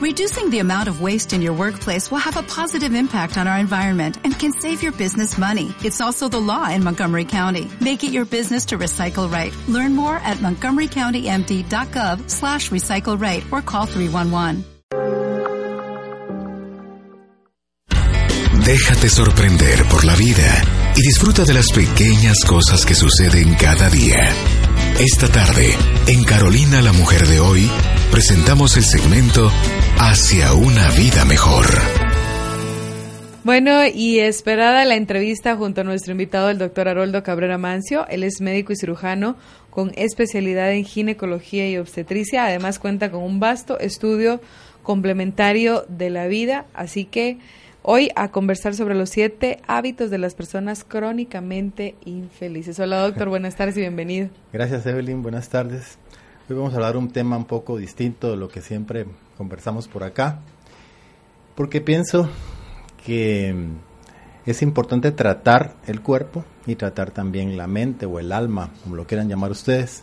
Reducing the amount of waste in your workplace will have a positive impact on our environment and can save your business money. It's also the law in Montgomery County. Make it your business to recycle right. Learn more at montgomerycountymd.gov slash recycle right or call 311. Déjate sorprender por la vida y disfruta de las pequeñas cosas que suceden cada día. Esta tarde, en Carolina la Mujer de hoy, presentamos el segmento Hacia una vida mejor. Bueno, y esperada la entrevista junto a nuestro invitado, el doctor Haroldo Cabrera Mancio. Él es médico y cirujano con especialidad en ginecología y obstetricia. Además cuenta con un vasto estudio complementario de la vida. Así que hoy a conversar sobre los siete hábitos de las personas crónicamente infelices. Hola doctor, buenas tardes y bienvenido. Gracias Evelyn, buenas tardes. Hoy vamos a hablar un tema un poco distinto de lo que siempre conversamos por acá, porque pienso que es importante tratar el cuerpo y tratar también la mente o el alma, como lo quieran llamar ustedes.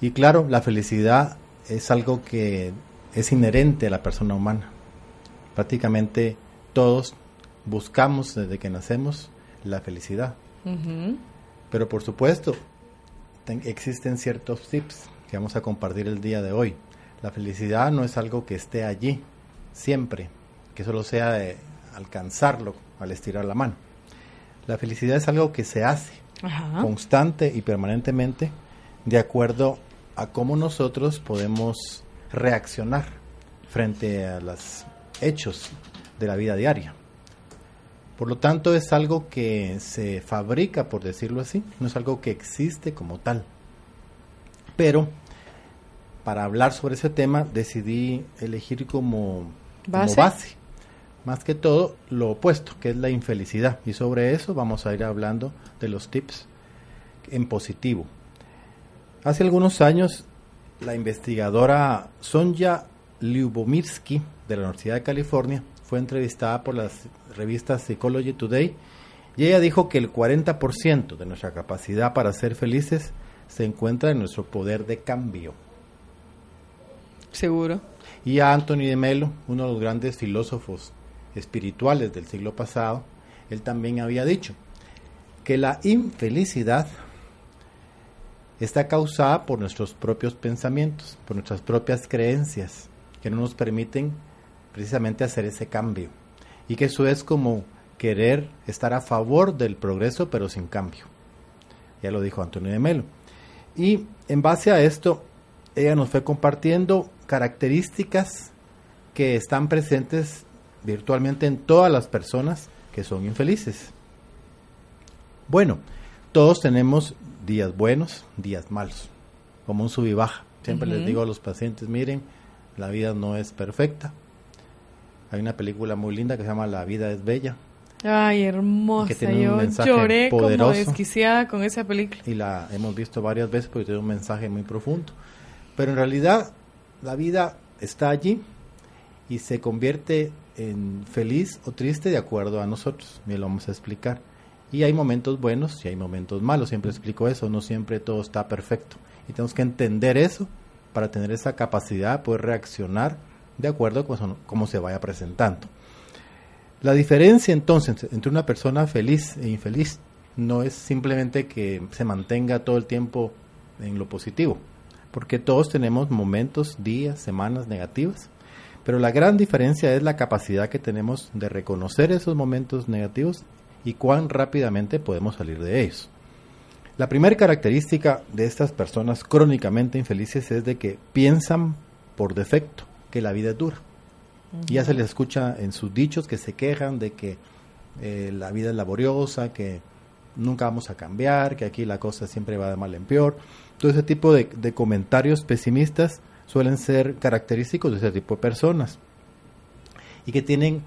Y claro, la felicidad es algo que es inherente a la persona humana. Prácticamente todos buscamos desde que nacemos la felicidad. Pero por supuesto, existen ciertos tips que vamos a compartir el día de hoy. La felicidad no es algo que esté allí siempre, que solo sea de alcanzarlo al estirar la mano. La felicidad es algo que se hace constante y permanentemente de acuerdo a cómo nosotros podemos reaccionar frente a los hechos de la vida diaria. Por lo tanto, es algo que se fabrica, por decirlo así, no es algo que existe como tal. Pero para hablar sobre ese tema decidí elegir como ¿Base? más que todo lo opuesto, que es la infelicidad. Y sobre eso vamos a ir hablando de los tips en positivo. Hace algunos años, la investigadora Sonja Lyubomirsky de la Universidad de California fue entrevistada por las revistas Psychology Today y ella dijo que el 40% de nuestra capacidad para ser felices se encuentra en nuestro poder de cambio. Seguro. Y a Anthony de Melo, uno de los grandes filósofos espirituales del siglo pasado, él también había dicho que la infelicidad está causada por nuestros propios pensamientos, por nuestras propias creencias, que no nos permiten precisamente hacer ese cambio. Y que eso es como querer estar a favor del progreso, pero sin cambio. Ya lo dijo Antonio de Melo. Y en base a esto, ella nos fue compartiendo características que están presentes virtualmente en todas las personas que son infelices. Bueno, todos tenemos días buenos, días malos, como un sub y baja. Siempre les digo a los pacientes, miren, la vida no es perfecta. Hay una película muy linda que se llama La vida es bella, Ay, hermosa. Yo lloré como desquiciada con esa película. Y la hemos visto varias veces porque tiene un mensaje muy profundo. Pero en realidad la vida está allí y se convierte en feliz o triste de acuerdo a nosotros. Y lo vamos a explicar. Y hay momentos buenos y hay momentos malos. Siempre explico eso. No siempre todo está perfecto. Y tenemos que entender eso para tener esa capacidad de poder reaccionar de acuerdo con cómo se vaya presentando. La diferencia entonces entre una persona feliz e infeliz no es simplemente que se mantenga todo el tiempo en lo positivo, porque todos tenemos momentos, días, semanas negativas, pero la gran diferencia es la capacidad que tenemos de reconocer esos momentos negativos y cuán rápidamente podemos salir de ellos. La primera característica de estas personas crónicamente infelices es de que piensan por defecto que la vida es dura ya se les escucha en sus dichos que se quejan de que eh, la vida es laboriosa, que nunca vamos a cambiar, que aquí la cosa siempre va de mal en peor. Todo ese tipo de, de comentarios pesimistas suelen ser característicos de ese tipo de personas y que tienen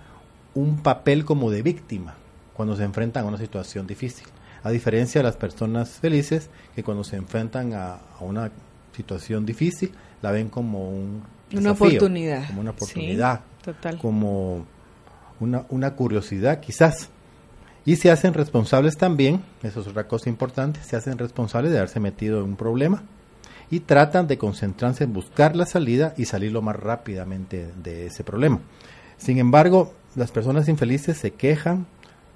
un papel como de víctima cuando se enfrentan a una situación difícil. A diferencia de las personas felices que cuando se enfrentan a, a una situación difícil la ven como un una oportunidad. Como una oportunidad. Como una, una curiosidad quizás. Y se hacen responsables también, eso es otra cosa importante, se hacen responsables de haberse metido en un problema y tratan de concentrarse en buscar la salida y salir lo más rápidamente de ese problema. Sin embargo, las personas infelices se quejan,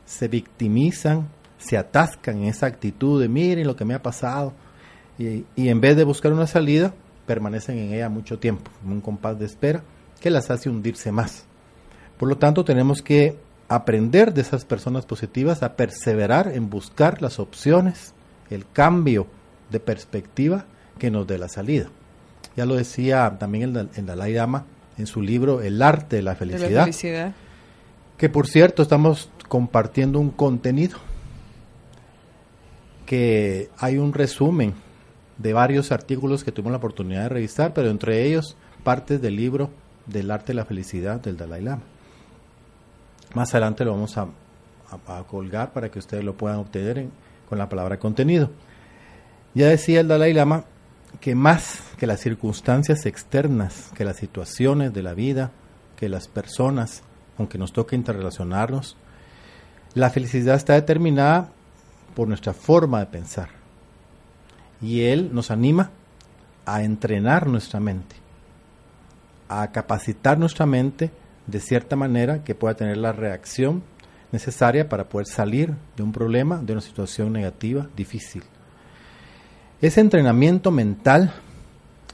se victimizan, se atascan en esa actitud de miren lo que me ha pasado y, y en vez de buscar una salida, permanecen en ella mucho tiempo, en un compás de espera que las hace hundirse más. Por lo tanto, tenemos que aprender de esas personas positivas a perseverar en buscar las opciones, el cambio de perspectiva que nos dé la salida. Ya lo decía también el, el Dalai Lama en su libro El arte de la felicidad, De la felicidad. que por cierto estamos compartiendo un contenido que hay un resumen de varios artículos que tuvimos la oportunidad de revisar, pero entre ellos partes del libro del arte de la felicidad del Dalai Lama. Más adelante lo vamos a, colgar para que ustedes lo puedan obtener en- con la palabra contenido. Ya decía el Dalai Lama que más que las circunstancias externas, que las situaciones de la vida, que las personas, aunque nos toque interrelacionarnos, la felicidad está determinada por nuestra forma de pensar. Y él nos anima a entrenar nuestra mente, a capacitar nuestra mente de cierta manera que pueda tener la reacción necesaria para poder salir de un problema, de una situación negativa, difícil. Ese entrenamiento mental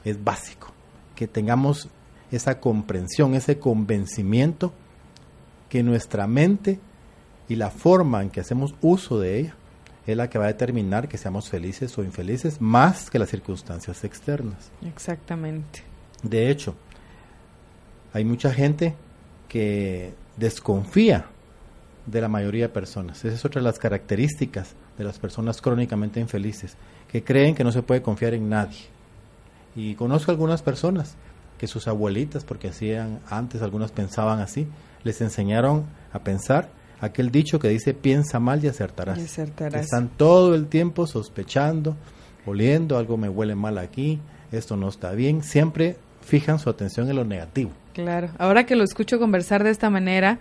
es básico, que tengamos esa comprensión, ese convencimiento que nuestra mente y la forma en que hacemos uso de ella es la que va a determinar que seamos felices o infelices más que las circunstancias externas. Exactamente. De hecho, hay mucha gente que desconfía de la mayoría de personas. Esa es otra de las características de las personas crónicamente infelices, que creen que no se puede confiar en nadie. Y conozco algunas personas que sus abuelitas, porque hacían antes, algunas pensaban así, les enseñaron a pensar aquel dicho que dice piensa mal y acertarás. Y acertarás. Están todo el tiempo sospechando, oliendo, algo me huele mal aquí, esto no está bien, siempre fijan su atención en lo negativo. Claro. Ahora que lo escucho conversar de esta manera,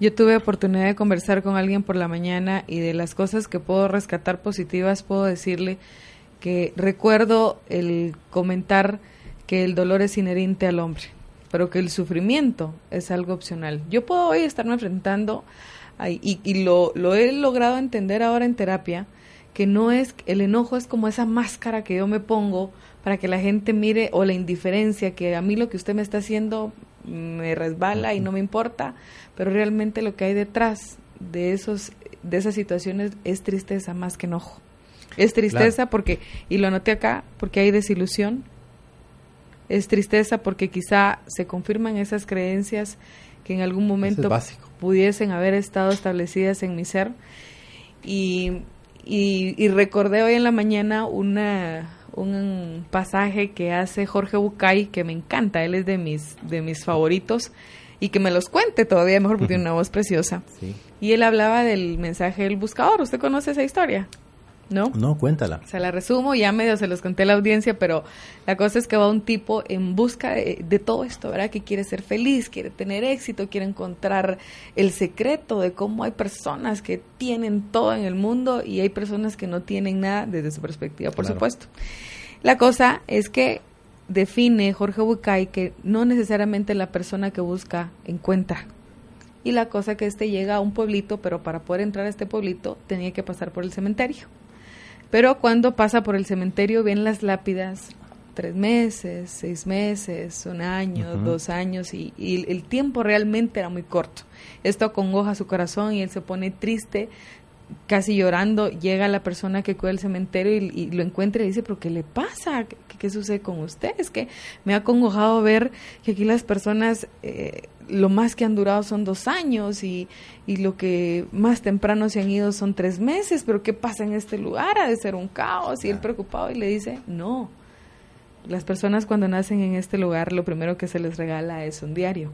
yo tuve oportunidad de conversar con alguien por la mañana y de las cosas que puedo rescatar positivas, puedo decirle que recuerdo el comentar que el dolor es inherente al hombre, pero que el sufrimiento es algo opcional. Yo puedo hoy estarme enfrentando, y lo, lo he logrado entender ahora en terapia, que no es, el enojo es como esa máscara que yo me pongo para que la gente mire, o la indiferencia, que a mí lo que usted me está haciendo me resbala y no me importa, pero realmente lo que hay detrás de esos de esas situaciones es tristeza más que enojo. Es tristeza Claro. porque y lo anoté acá porque hay desilusión. Es tristeza porque quizá se confirman esas creencias que en algún momento pudiesen haber estado establecidas en mi ser. Y, y, y recordé hoy en la mañana una, un pasaje que hace Jorge Bucay, que me encanta, él es de mis, de mis favoritos, y que me los cuente todavía mejor porque tiene una voz preciosa. Sí. Y él hablaba del mensaje del buscador. ¿Usted conoce esa historia? ¿No? No, cuéntala. Se la resumo, ya medio se los conté a la audiencia, pero la cosa es que va un tipo en busca de, de todo esto, ¿verdad? Que quiere ser feliz, quiere tener éxito, quiere encontrar el secreto de cómo hay personas que tienen todo en el mundo y hay personas que no tienen nada desde su perspectiva, por Claro. supuesto. La cosa es que define Jorge Bucay que no necesariamente la persona que busca encuentra. Y la cosa que este llega a un pueblito, pero para poder entrar a este pueblito tenía que pasar por el cementerio. Pero cuando pasa por el cementerio ven las lápidas tres meses, seis meses, un año, dos años y, y el tiempo realmente era muy corto. Esto acongoja su corazón y él se pone triste, casi llorando. Llega la persona que cuida el cementerio y, y lo encuentra y dice, pero ¿qué le pasa? ¿Qué, qué sucede con usted? Es que me ha acongojado ver que aquí las personas eh, lo más que han durado son dos años y, y lo que más temprano se han ido son tres meses, pero ¿qué pasa en este lugar? Ha de ser un caos. Y él preocupado y le dice, no, las personas cuando nacen en este lugar lo primero que se les regala es un diario.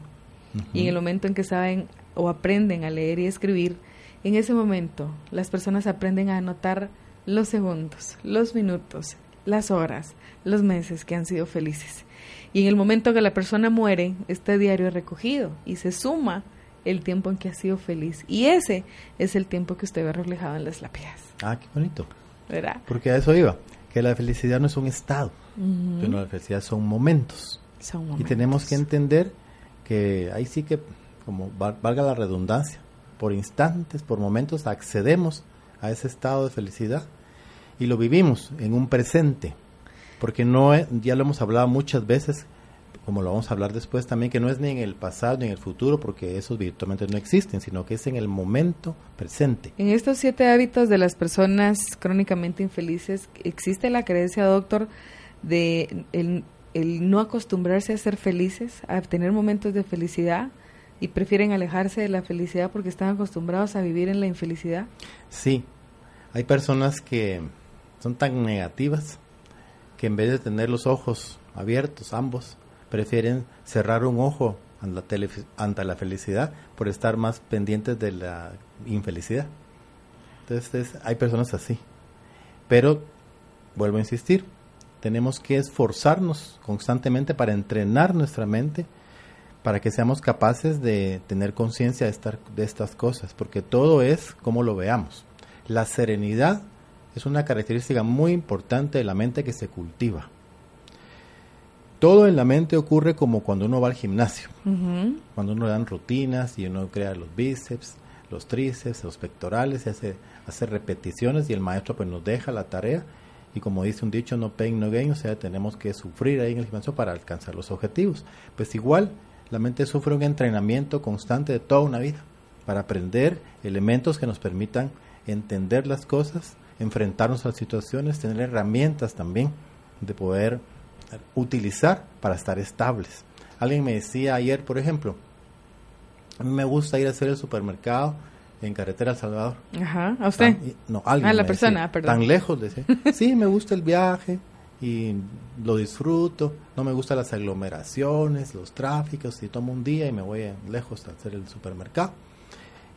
Y en el momento en que saben o aprenden a leer y escribir, en ese momento las personas aprenden a anotar los segundos, los minutos, las horas, los meses que han sido felices. Y en el momento que la persona muere, este diario es recogido y se suma el tiempo en que ha sido feliz. Y ese es el tiempo que usted ve reflejado en las lápidas. Ah, qué bonito. ¿Verdad? Porque a eso iba, que la felicidad no es un estado, Pero la felicidad son momentos. Y tenemos que entender que ahí sí que, como valga la redundancia, por instantes, por momentos, accedemos a ese estado de felicidad y lo vivimos en un presente. Porque no, ya lo hemos hablado muchas veces, como lo vamos a hablar después también, que no es ni en el pasado ni en el futuro, porque esos virtualmente no existen, sino que es en el momento presente. En estos siete hábitos de las personas crónicamente infelices, ¿existe la creencia, doctor, de el, no acostumbrarse a ser felices, a tener momentos de felicidad? y prefieren alejarse de la felicidad porque están acostumbrados a vivir en la infelicidad? Sí, hay personas que son tan negativas que en vez de tener los ojos abiertos ambos, prefieren cerrar un ojo ante la felicidad por estar más pendientes de la infelicidad. Entonces hay personas así. Pero, vuelvo a insistir, tenemos que esforzarnos constantemente para entrenar nuestra mente para que seamos capaces de tener conciencia de, de estas cosas, porque todo es como lo veamos. La serenidad es una característica muy importante de la mente que se cultiva. Todo en la mente ocurre como cuando uno va al gimnasio, cuando uno dan rutinas y uno crea los bíceps, los tríceps, los pectorales, y hace, hace repeticiones y el maestro pues nos deja la tarea y como dice un dicho, no pain, no gain, o sea, tenemos que sufrir ahí en el gimnasio para alcanzar los objetivos. Pues igual, la mente sufre un entrenamiento constante de toda una vida para aprender elementos que nos permitan entender las cosas, enfrentarnos a situaciones, tener herramientas también de poder utilizar para estar estables. Alguien me decía ayer, por ejemplo, a mí me gusta ir a hacer el supermercado en Carretera El Salvador. Ajá, ¿a usted? no, alguien. A la persona, perdón. Tan lejos, decía. Sí, me gusta el viaje y lo disfruto. No me gustan las aglomeraciones, los tráficos. Y tomo un día y me voy lejos a hacer el supermercado.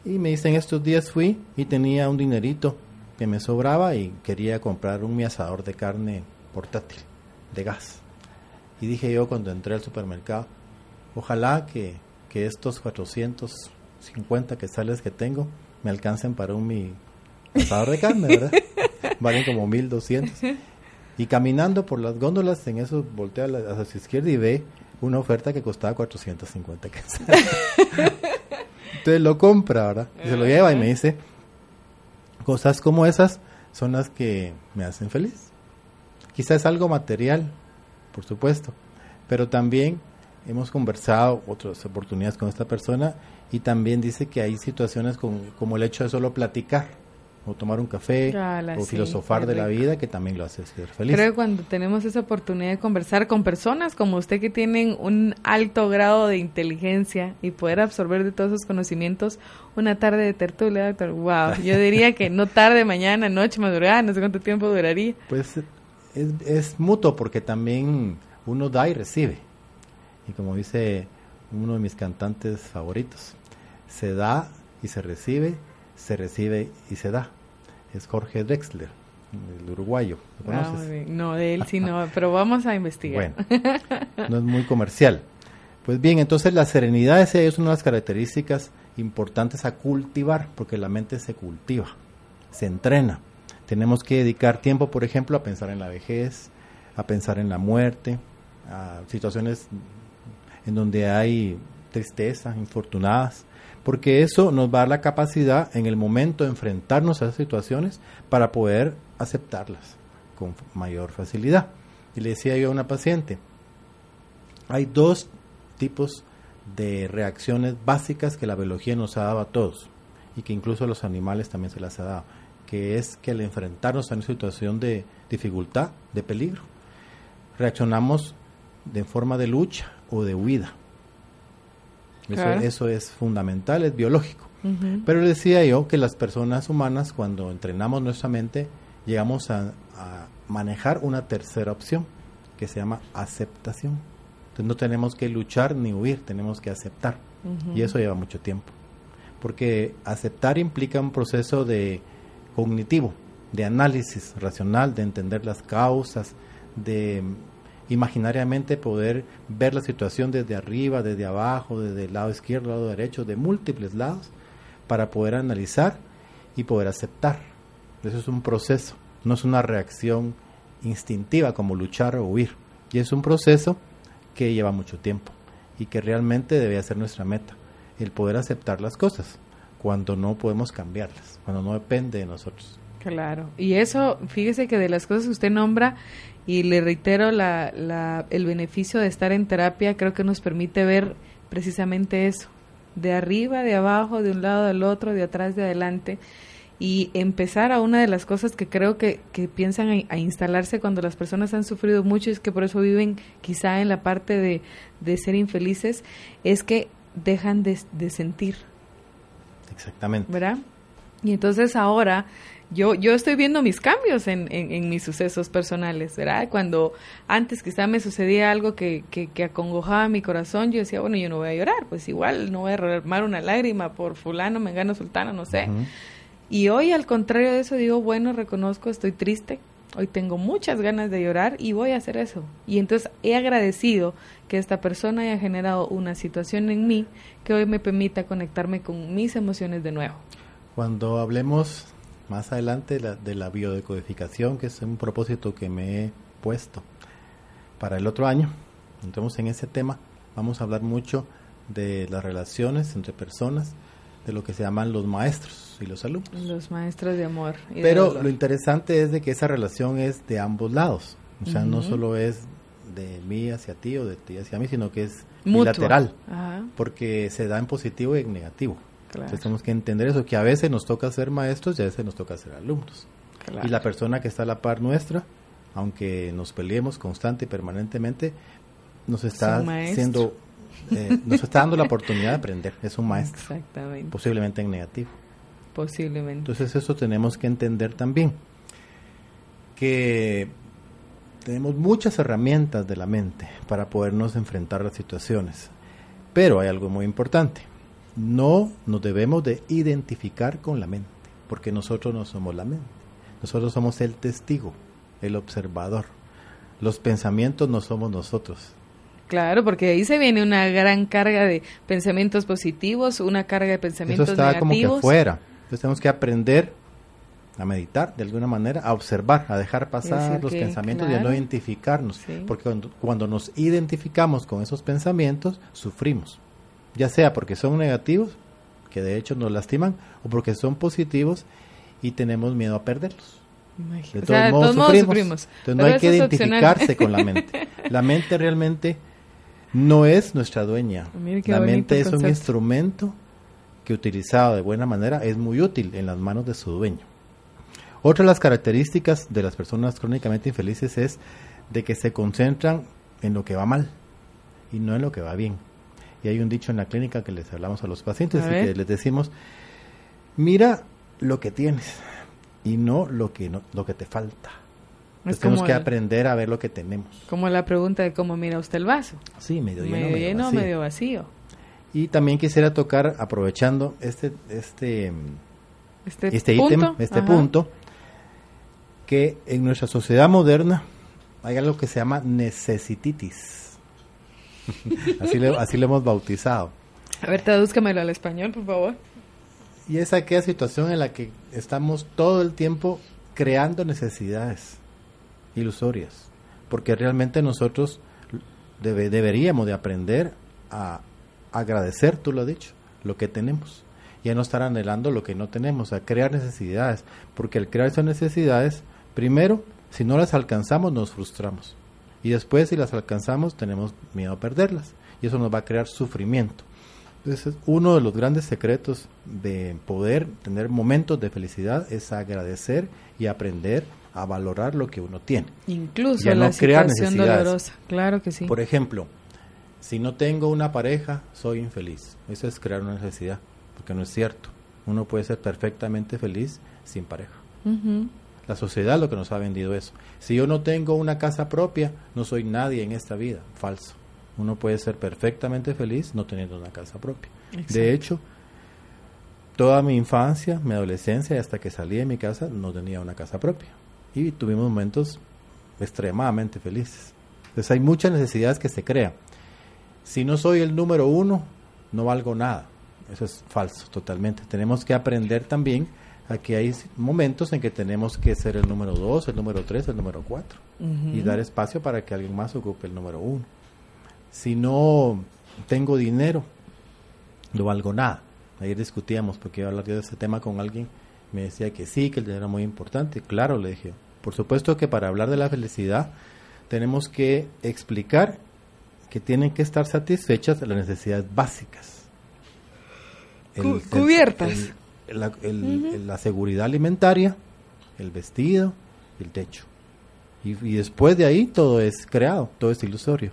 Y me dicen, estos días fui y tenía un dinerito que me sobraba y quería comprar un mi asador de carne portátil, de gas. Y dije yo cuando entré al supermercado, ojalá que, que estos 450 que sales que tengo me alcancen para un mi asador de carne, ¿verdad? Valen como 1200. Y caminando por las góndolas, en eso volteé hacia su izquierda y ve una oferta que costaba 450 quetzales. Entonces lo compra, ¿verdad? Y se lo lleva y me dice, cosas como esas son las que me hacen feliz. Quizás algo material, por supuesto, pero también hemos conversado otras oportunidades con esta persona y también dice que hay situaciones como el hecho de solo platicar o tomar un café o filosofar de la vida que también lo hace ser feliz. Creo que cuando tenemos esa oportunidad de conversar con personas como usted que tienen un alto grado de inteligencia y poder absorber de todos esos conocimientos, una tarde de tertulia, doctor, wow, yo diría que no tarde, mañana, noche, madrugada, no sé cuánto tiempo duraría. Pues es, es mutuo porque también uno da y recibe. Y como dice uno de mis cantantes favoritos, se da y se recibe se recibe y se da. Es Jorge Drexler, el uruguayo. ¿Lo ah, conoces? no, de él sí no, pero vamos a investigar. Bueno, no es muy comercial. Pues bien, entonces la serenidad es una de las características importantes a cultivar, porque la mente se cultiva, se entrena. Tenemos que dedicar tiempo, por ejemplo, a pensar en la vejez, a pensar en la muerte, a situaciones en donde hay tristeza, infortunadas, porque eso nos va a dar la capacidad en el momento de enfrentarnos a esas situaciones para poder aceptarlas con mayor facilidad. Y le decía yo a una paciente, hay dos tipos de reacciones básicas que la biología nos ha dado a todos y que incluso a los animales también se las ha dado, que es que al enfrentarnos a una situación de dificultad, de peligro, reaccionamos de forma de lucha o de huida. Eso, es fundamental, es biológico. Pero decía yo que las personas humanas, cuando entrenamos nuestra mente, llegamos a, manejar una tercera opción, que se llama aceptación. Entonces no tenemos que luchar ni huir, tenemos que aceptar. Y eso lleva mucho tiempo. Porque aceptar implica un proceso de cognitivo, de análisis racional, de entender las causas, de imaginariamente poder ver la situación desde arriba, desde abajo, desde el lado izquierdo, lado derecho, de múltiples lados, para poder analizar y poder aceptar. Eso es un proceso, no es una reacción instintiva como luchar o huir. Y es un proceso que lleva mucho tiempo y que realmente debe ser nuestra meta, el poder aceptar las cosas cuando no podemos cambiarlas, cuando no depende de nosotros. Claro, y eso, fíjese que de las cosas que usted nombra, y le reitero la, la, el beneficio de estar en terapia, creo que nos permite ver precisamente eso, de arriba, de abajo, de un lado, del otro, de atrás, de adelante, y empezar a una de las cosas que creo que, que piensan a, instalarse cuando las personas han sufrido mucho, y es que por eso viven quizá en la parte de, de ser infelices, es que dejan de, de sentir. Exactamente. ¿Verdad? Y entonces ahora yo, yo estoy viendo mis cambios en, en, mis sucesos personales, ¿verdad? Cuando antes quizá me sucedía algo que, que, que, acongojaba mi corazón, yo decía, bueno, yo no voy a llorar, pues igual no voy a derramar una lágrima por fulano, mengano, sultano, no sé. Y hoy al contrario de eso digo, bueno, reconozco, estoy triste, hoy tengo muchas ganas de llorar y voy a hacer eso. Y entonces he agradecido que esta persona haya generado una situación en mí que hoy me permita conectarme con mis emociones de nuevo. Cuando hablemos más adelante la, de la biodecodificación, que es un propósito que me he puesto para el otro año, entramos en ese tema, vamos a hablar mucho de las relaciones entre personas, de lo que se llaman los maestros y los alumnos. Los maestros de amor. Pero lo interesante es de que esa relación es de ambos lados, o sea, no solo es de mí hacia ti o de ti hacia mí, sino que es bilateral, porque se da en positivo y en negativo. Entonces tenemos que entender eso, que a veces nos toca ser maestros y a veces nos toca ser alumnos. Y la persona que está a la par nuestra, aunque nos peleemos constante y permanentemente, nos está haciendo, eh, nos está dando la oportunidad de aprender. Es un maestro. Exactamente. Posiblemente en negativo. Posiblemente. Entonces eso tenemos que entender también. Que tenemos muchas herramientas de la mente para podernos enfrentar las situaciones. Pero hay algo muy importante no nos debemos de identificar con la mente, porque nosotros no somos la mente. Nosotros somos el testigo, el observador. Los pensamientos no somos nosotros. Claro, porque ahí se viene una gran carga de pensamientos positivos, una carga de pensamientos Eso está como que afuera. Entonces tenemos que aprender a meditar de alguna manera, a observar, a dejar pasar los pensamientos y a no identificarnos. Porque cuando nos identificamos con esos pensamientos, sufrimos ya sea porque son negativos, que de hecho nos lastiman, o porque son positivos y tenemos miedo a perderlos. De todos, modos, sufrimos. Entonces no hay que identificarse con la mente. La mente realmente no es nuestra dueña. La mente es un instrumento que utilizado de buena manera es muy útil en las manos de su dueño. Otra de las características de las personas crónicamente infelices es de que se concentran en lo que va mal y no en lo que va bien. Y hay un dicho en la clínica que les hablamos a los pacientes y que les decimos, mira lo que tienes y no lo que, no, lo que te falta. tenemos que aprender a ver lo que tenemos. Como la pregunta de cómo mira usted el vaso. Sí, medio lleno, medio, lleno, vacío. medio vacío. Y también quisiera tocar, aprovechando este este este, este ítem, este punto, que en nuestra sociedad moderna hay algo que se llama necesititis así, le, así hemos bautizado. A ver, tradúzcamelo al español, por favor. Y es aquella situación en la que estamos todo el tiempo creando necesidades ilusorias, porque realmente nosotros deberíamos de aprender a agradecer, tú lo has dicho, lo que tenemos, y a no estar anhelando lo que no tenemos, a crear necesidades, porque al crear esas necesidades, primero, si no las alcanzamos, nos frustramos. Y después, si las alcanzamos, tenemos miedo a perderlas. Y eso nos va a crear sufrimiento. Entonces, uno de los grandes secretos de poder tener momentos de felicidad es agradecer y aprender a valorar lo que uno tiene. Incluso la no crear dolorosa. Claro que sí. Por ejemplo, si no tengo una pareja, soy infeliz. Eso es crear una necesidad, porque no es cierto. Uno puede ser perfectamente feliz sin pareja. La sociedad lo que nos ha vendido eso. Si yo no tengo una casa propia, no soy nadie en esta vida. Falso. Uno puede ser perfectamente feliz no teniendo una casa propia. De hecho, toda mi infancia, mi adolescencia hasta que salí de mi casa no tenía una casa propia. Y tuvimos momentos extremadamente felices. Entonces hay muchas necesidades que se crean. Si no soy el número uno, no valgo nada. Eso es falso totalmente. Tenemos que aprender también Aquí hay momentos en que tenemos que ser el número dos, el número tres, el número cuatro y dar espacio para que alguien más ocupe el número uno. Si no tengo dinero, no valgo nada. Ayer discutíamos porque iba a hablar de ese tema con alguien, me decía que sí, que el dinero era muy importante. Claro, le dije, por supuesto que para hablar de la felicidad tenemos que explicar que tienen que estar satisfechas las necesidades básicas. cubiertas. La, seguridad alimentaria, el vestido y el techo. Y, y, después de ahí todo es creado, todo es ilusorio.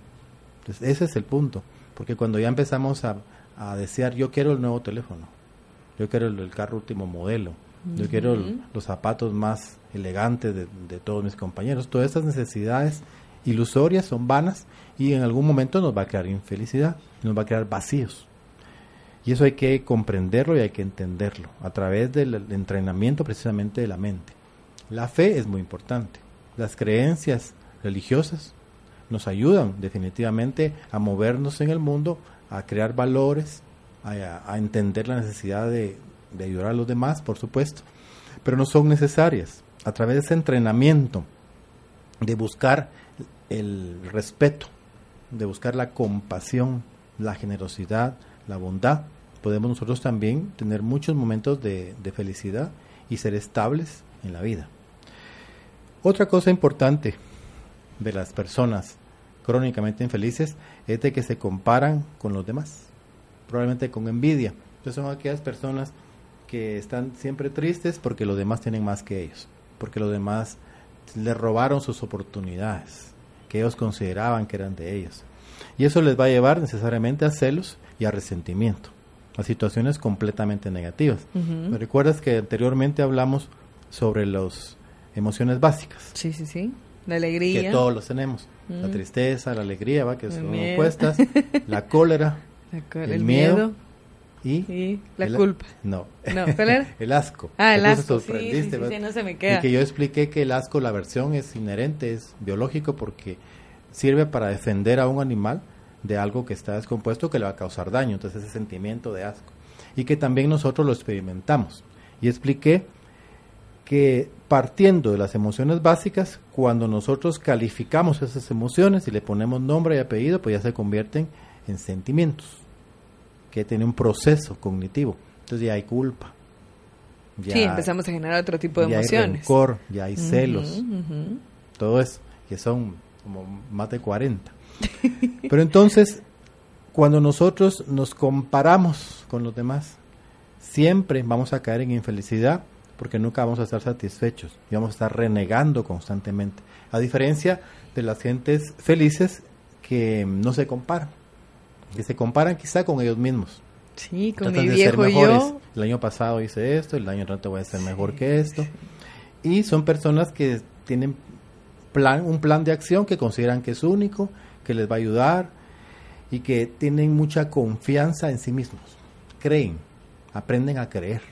Entonces, ese es el punto. Porque cuando ya empezamos a, a desear, yo quiero el nuevo teléfono, yo quiero el, carro último modelo, yo quiero los zapatos más elegantes de, de, todos mis compañeros, todas estas necesidades ilusorias son vanas y en algún momento nos va a crear infelicidad, nos va a crear vacíos. Y eso hay que comprenderlo y hay que entenderlo a través del entrenamiento precisamente de la mente. La fe es muy importante. Las creencias religiosas nos ayudan definitivamente a movernos en el mundo, a crear valores, a, entender la necesidad de, de ayudar a los demás, por supuesto, pero no son necesarias. A través de ese entrenamiento, de buscar el respeto, de buscar la compasión, la generosidad, la bondad, podemos nosotros también tener muchos momentos de, felicidad y ser estables en la vida. Otra cosa importante de las personas crónicamente infelices es de que se comparan con los demás, probablemente con envidia. Entonces son aquellas personas que están siempre tristes porque los demás tienen más que ellos, porque los demás les robaron sus oportunidades, que ellos consideraban que eran de ellos. Y eso les va a llevar necesariamente a celos y a resentimiento, a situaciones completamente negativas. ¿Me recuerdas que anteriormente hablamos sobre las emociones básicas? Sí, sí, sí. La alegría. Que todos los tenemos. La tristeza, la alegría, ¿va? que son opuestas. la cólera, el, miedo, y, la culpa. No. no el asco. Ah, el asco. Sí, sí, no se me queda. Y que yo expliqué que el asco, la versión es inherente, es biológico porque sirve para defender a un animal de algo que está descompuesto que le va a causar daño. Entonces ese sentimiento de asco. Y que también nosotros lo experimentamos. Y expliqué que partiendo de las emociones básicas, cuando nosotros calificamos esas emociones y le ponemos nombre y apellido, pues ya se convierten en sentimientos que tiene un proceso cognitivo. Entonces ya hay culpa. Ya, sí, empezamos a generar otro tipo de ya emociones. Hay rencor, ya hay celos, todo eso, que son como más de 40. Pero entonces, cuando nosotros nos comparamos con los demás, siempre vamos a caer en infelicidad porque nunca vamos a estar satisfechos y vamos a estar renegando constantemente. A diferencia de las gentes felices que no se comparan que se comparan quizá con ellos mismos. Sí, con mi viejo yo. El año pasado hice esto, el año entrante voy a ser mejor que esto. Y son personas que tienen plan, un plan de acción que consideran que es único, que les va a ayudar y que tienen mucha confianza en sí mismos. Creen, aprenden a creer,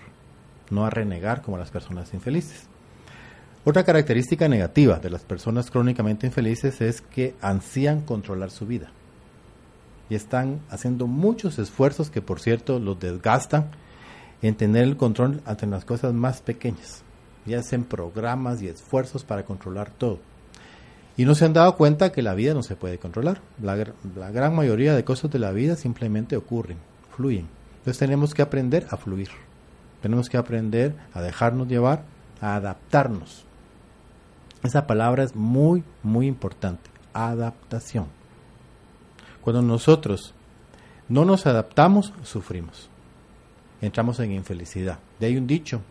no a renegar como las personas infelices. Otra característica negativa de las personas crónicamente infelices es que ansían controlar su vida y están haciendo muchos esfuerzos que por cierto los desgastan en tener el control ante las cosas más pequeñas y hacen programas y esfuerzos para controlar todo. Y no se han dado cuenta que la vida no se puede controlar. La, la gran mayoría de cosas de la vida simplemente ocurren, fluyen. Entonces tenemos que aprender a fluir. Tenemos que aprender a dejarnos llevar, a adaptarnos. Esa palabra es muy, muy importante. Adaptación. Cuando nosotros no nos adaptamos, sufrimos. Entramos en infelicidad. De ahí un dicho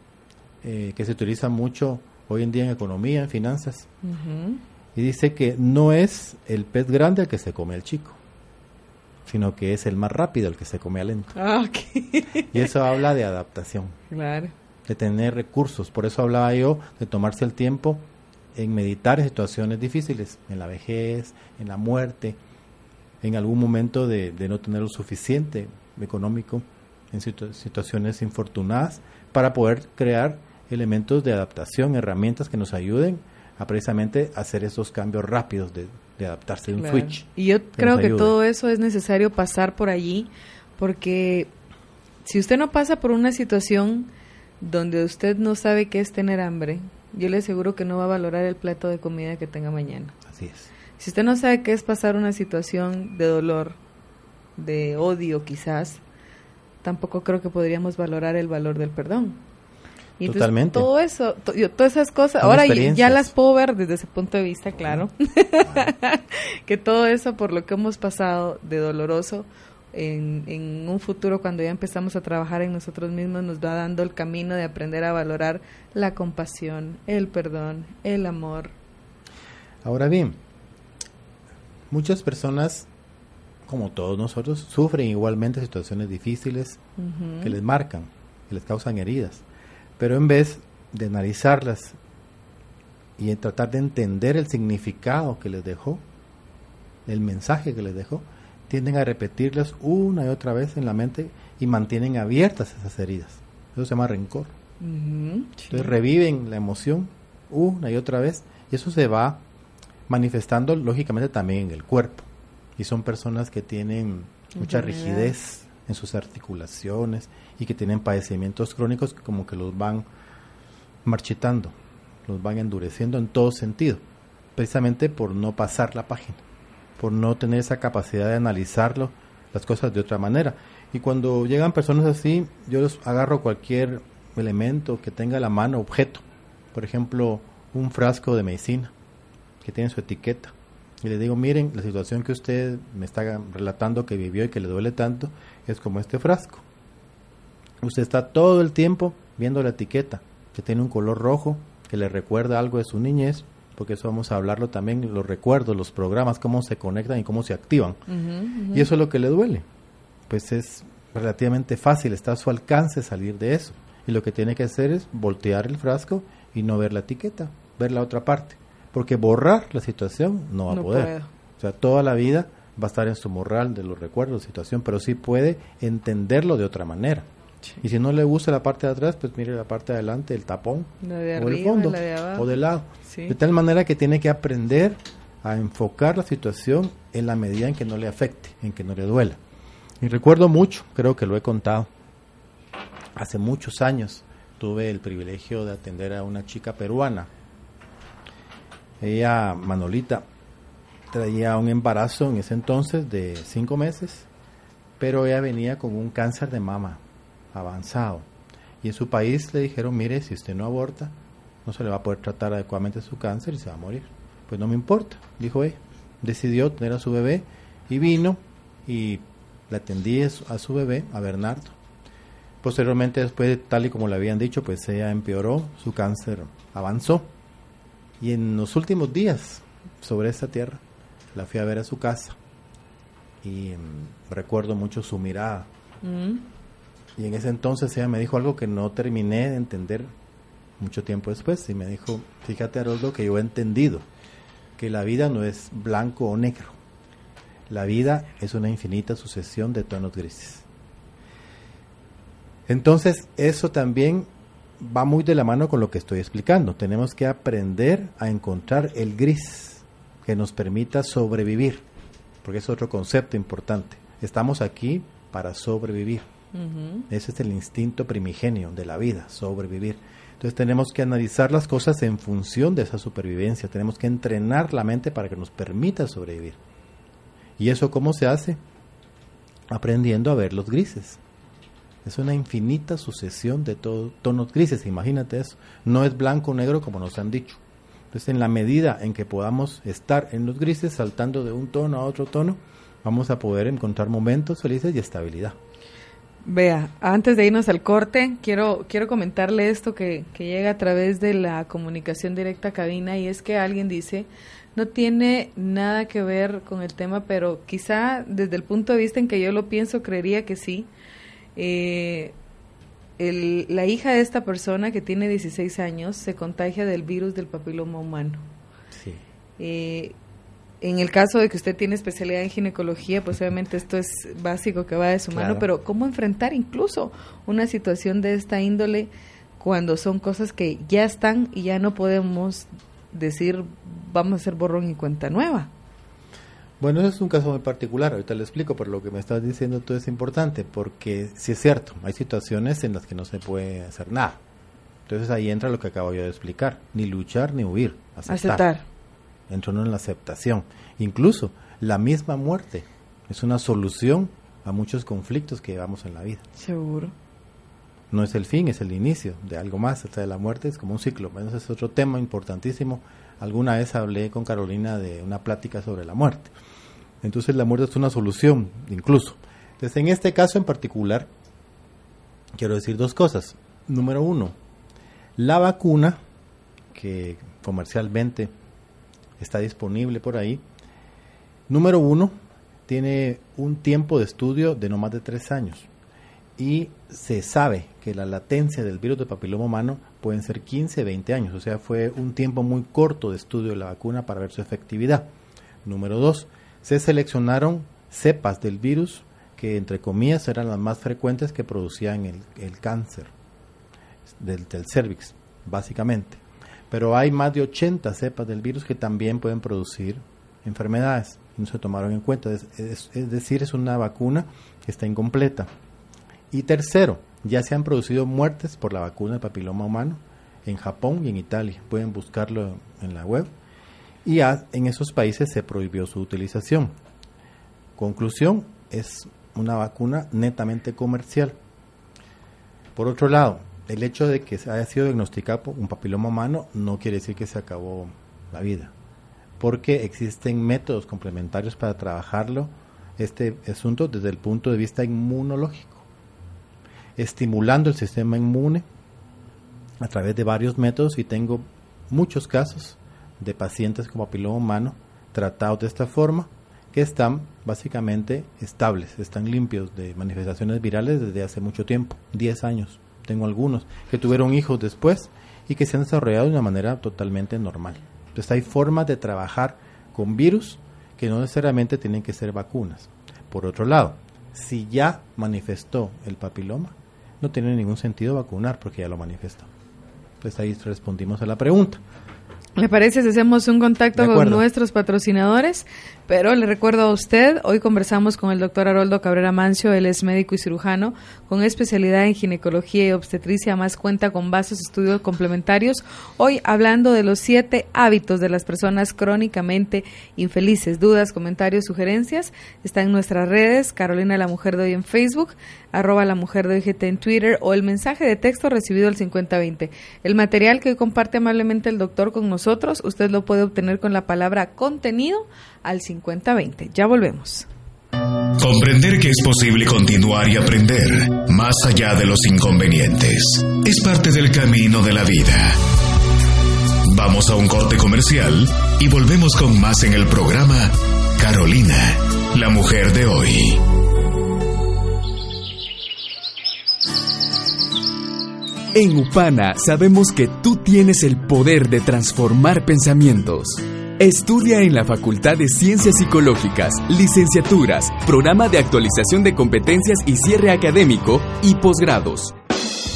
eh, que se utiliza mucho hoy en día en economía, en finanzas. Y dice que no es el pez grande el que se come al chico, sino que es el más rápido el que se come al lento. Ah, y eso habla de adaptación. Claro. De tener recursos. Por eso hablaba yo de tomarse el tiempo en meditar en situaciones difíciles, en la vejez, en la muerte, en algún momento de, no tener lo suficiente económico en situaciones infortunadas para poder crear elementos de adaptación, herramientas que nos ayuden a precisamente hacer esos cambios rápidos de, adaptarse, un switch. Y yo creo que todo eso es necesario pasar por allí, porque si usted no pasa por una situación donde usted no sabe qué es tener hambre, yo le aseguro que no va a valorar el plato de comida que tenga mañana. Así es. Si usted no sabe qué es pasar una situación de dolor, de odio quizás, tampoco creo que podríamos valorar el valor del perdón. Y entonces, Totalmente. todo eso, to- yo- todas esas cosas, Son ahora ya- las puedo ver desde ese punto de vista, claro. que todo eso por lo que hemos pasado de doloroso, en, en un futuro cuando ya empezamos a trabajar en nosotros mismos, nos va dando el camino de aprender a valorar la compasión, el perdón, el amor. Ahora bien, muchas personas, como todos nosotros, sufren igualmente situaciones difíciles que les marcan, que les causan heridas. Pero en vez de analizarlas y en tratar de entender el significado que les dejó, el mensaje que les dejó, tienden a repetirlas una y otra vez en la mente y mantienen abiertas esas heridas. Eso se llama rencor. Sí. Entonces reviven la emoción una y otra vez y eso se va manifestando lógicamente también en el cuerpo. Y son personas que tienen mucha rigidez en sus articulaciones y que tienen padecimientos crónicos que como que los van marchitando, los van endureciendo en todo sentido, precisamente por no pasar la página, por no tener esa capacidad de analizarlo, las cosas de otra manera. Y cuando llegan personas así, yo los agarro cualquier elemento que tenga a la mano, objeto, por ejemplo, un frasco de medicina que tiene su etiqueta. Y le digo, miren, la situación que usted me está relatando que vivió y que le duele tanto es como este frasco. Usted está todo el tiempo viendo la etiqueta, que tiene un color rojo, que le recuerda algo de su niñez, porque eso vamos a hablarlo también, los recuerdos, los programas, cómo se conectan y cómo se activan. Y eso es lo que le duele. Pues es relativamente fácil, está a su alcance salir de eso. Y lo que tiene que hacer es voltear el frasco y no ver la etiqueta, ver la otra parte. Porque borrar la situación no va No a poder. puedo. O sea, toda la vida va a estar en su morral de los recuerdos, situación, pero sí puede entenderlo de otra manera. Y si no le gusta la parte de atrás, pues mire la parte de adelante, el tapón, La de o el fondo, la de o de lado. Sí. De tal manera que tiene que aprender a enfocar la situación en la medida en que no le afecte, en que no le duela. Y recuerdo mucho, creo que lo he contado, hace muchos años tuve el privilegio de atender a una chica peruana. Ella, Manolita, traía un embarazo en ese entonces de cinco meses, pero ella venía con un cáncer de mama avanzado. Y en su país le dijeron, mire, si usted no aborta, no se le va a poder tratar adecuadamente su cáncer y se va a morir. Pues no me importa, dijo ella. Decidió tener a su bebé y vino y le atendí a su- bebé, a Bernardo. Posteriormente, después, tal y como le habían dicho, pues ella empeoró, su cáncer avanzó. Y en los últimos días sobre esta tierra, la fui a ver a su casa y mm, recuerdo mucho su mirada. Mm, Y en ese entonces ella me dijo algo que no terminé de entender mucho tiempo después. Y me dijo, fíjate Haroldo que yo he entendido que la vida no es blanco o negro. La vida es una infinita sucesión de tonos grises. Entonces eso también va muy de la mano con lo que estoy explicando. Tenemos que aprender a encontrar el gris que nos permita sobrevivir. Porque es otro concepto importante. Estamos aquí para sobrevivir. Ese es el instinto primigenio de la vida, sobrevivir. Entonces tenemos que analizar las cosas en función de esa supervivencia. Tenemos que entrenar la mente para que nos permita sobrevivir. ¿Y eso cómo se hace? Aprendiendo a ver los grises. Es una infinita sucesión de to- tonos grises, imagínate eso. No es blanco o negro como nos han dicho. Entonces en la medida en que podamos estar en los grises, saltando de un tono a otro tono, vamos a poder encontrar momentos felices y estabilidad. Vea, antes de irnos al corte, quiero, quiero comentarle esto que, que llega a través de la comunicación directa cabina y es que alguien dice, no tiene nada que ver con el tema, pero quizá desde el punto de vista en que yo lo pienso, creería que sí. Eh, el- la hija de esta persona que tiene 16 años se contagia del virus del papiloma humano. Sí. Eh, en el caso de que usted tiene especialidad en ginecología, pues obviamente esto es básico que va de su mano, Claro. pero ¿cómo enfrentar incluso una situación de esta índole cuando son cosas que ya están y ya no podemos decir vamos a hacer borrón y cuenta nueva? Bueno, eso es un caso muy particular, ahorita le explico, pero lo que me estás diciendo tú es importante, porque sí es cierto, hay situaciones en las que no se puede hacer nada. Entonces ahí entra lo que acabo yo de explicar, ni luchar ni huir, aceptar. Aceptar. Entra uno en la aceptación. Incluso la misma muerte es una solución a muchos conflictos que llevamos en la vida. Seguro. No es el fin, es el inicio de algo más. O sea, la muerte es como un ciclo. Bueno, ese es otro tema importantísimo. Alguna vez hablé con Carolina de una plática sobre la muerte. Entonces la muerte es una solución, incluso. Entonces en este caso en particular, quiero decir dos cosas. Número uno, la vacuna que comercialmente está disponible por ahí, número uno, tiene un tiempo de estudio de no más de tres años y se sabe que la latencia del virus de papiloma humano pueden ser 15, 20 años, o sea, fue un tiempo muy corto de estudio de la vacuna para ver su efectividad. Número dos, se seleccionaron cepas del virus que entre comillas eran las más frecuentes que producían el, el cáncer del, del cervix, básicamente. Pero hay más de 80 cepas del virus que también pueden producir enfermedades y no se tomaron en cuenta. Es, decir, es una vacuna que está incompleta. Y tercero, ya se han producido muertes por la vacuna de papiloma humano en Japón y en Italia. Pueden buscarlo en la web. Y en esos países se prohibió su utilización. Conclusión, es una vacuna netamente comercial. Por otro lado, el hecho de que haya sido diagnosticado un papiloma humano no quiere decir que se acabó la vida, porque existen métodos complementarios para trabajarlo, este asunto desde el punto de vista inmunológico, estimulando el sistema inmune a través de varios métodos y tengo muchos casos de pacientes con papiloma humano tratados de esta forma que están básicamente estables, están limpios de manifestaciones virales desde hace mucho tiempo, 10 años tengo algunos, que tuvieron hijos después y que se han desarrollado de una manera totalmente normal. Entonces hay formas de trabajar con virus que no necesariamente tienen que ser vacunas. Por otro lado, si ya manifestó el papiloma, no tiene ningún sentido vacunar porque ya lo manifestó. Entonces ahí respondimos a la pregunta. ¿Le parece si hacemos un contacto con nuestros patrocinadores? Pero le recuerdo a usted, hoy conversamos con el doctor Haroldo Cabrera Mancio, él es médico y cirujano con especialidad en ginecología y obstetricia, más cuenta con vastos estudios complementarios. Hoy hablando de los siete hábitos de las personas crónicamente infelices. Dudas, comentarios, sugerencias, está en nuestras redes, Carolina la Mujer de hoy en Facebook, arroba la Mujer de hoy en Twitter o el mensaje de texto recibido al 5020. El material que hoy comparte amablemente el doctor con nosotros, usted lo puede obtener con la palabra contenido al 5020. Ya volvemos. Comprender que es posible continuar y aprender más allá de los inconvenientes es parte del camino de la vida. Vamos a un corte comercial y volvemos con más en el programa Carolina, la mujer de hoy. En Upana sabemos que tú tienes el poder de transformar pensamientos. Estudia en la Facultad de Ciencias Psicológicas, licenciaturas, programa de actualización de competencias y cierre académico y posgrados.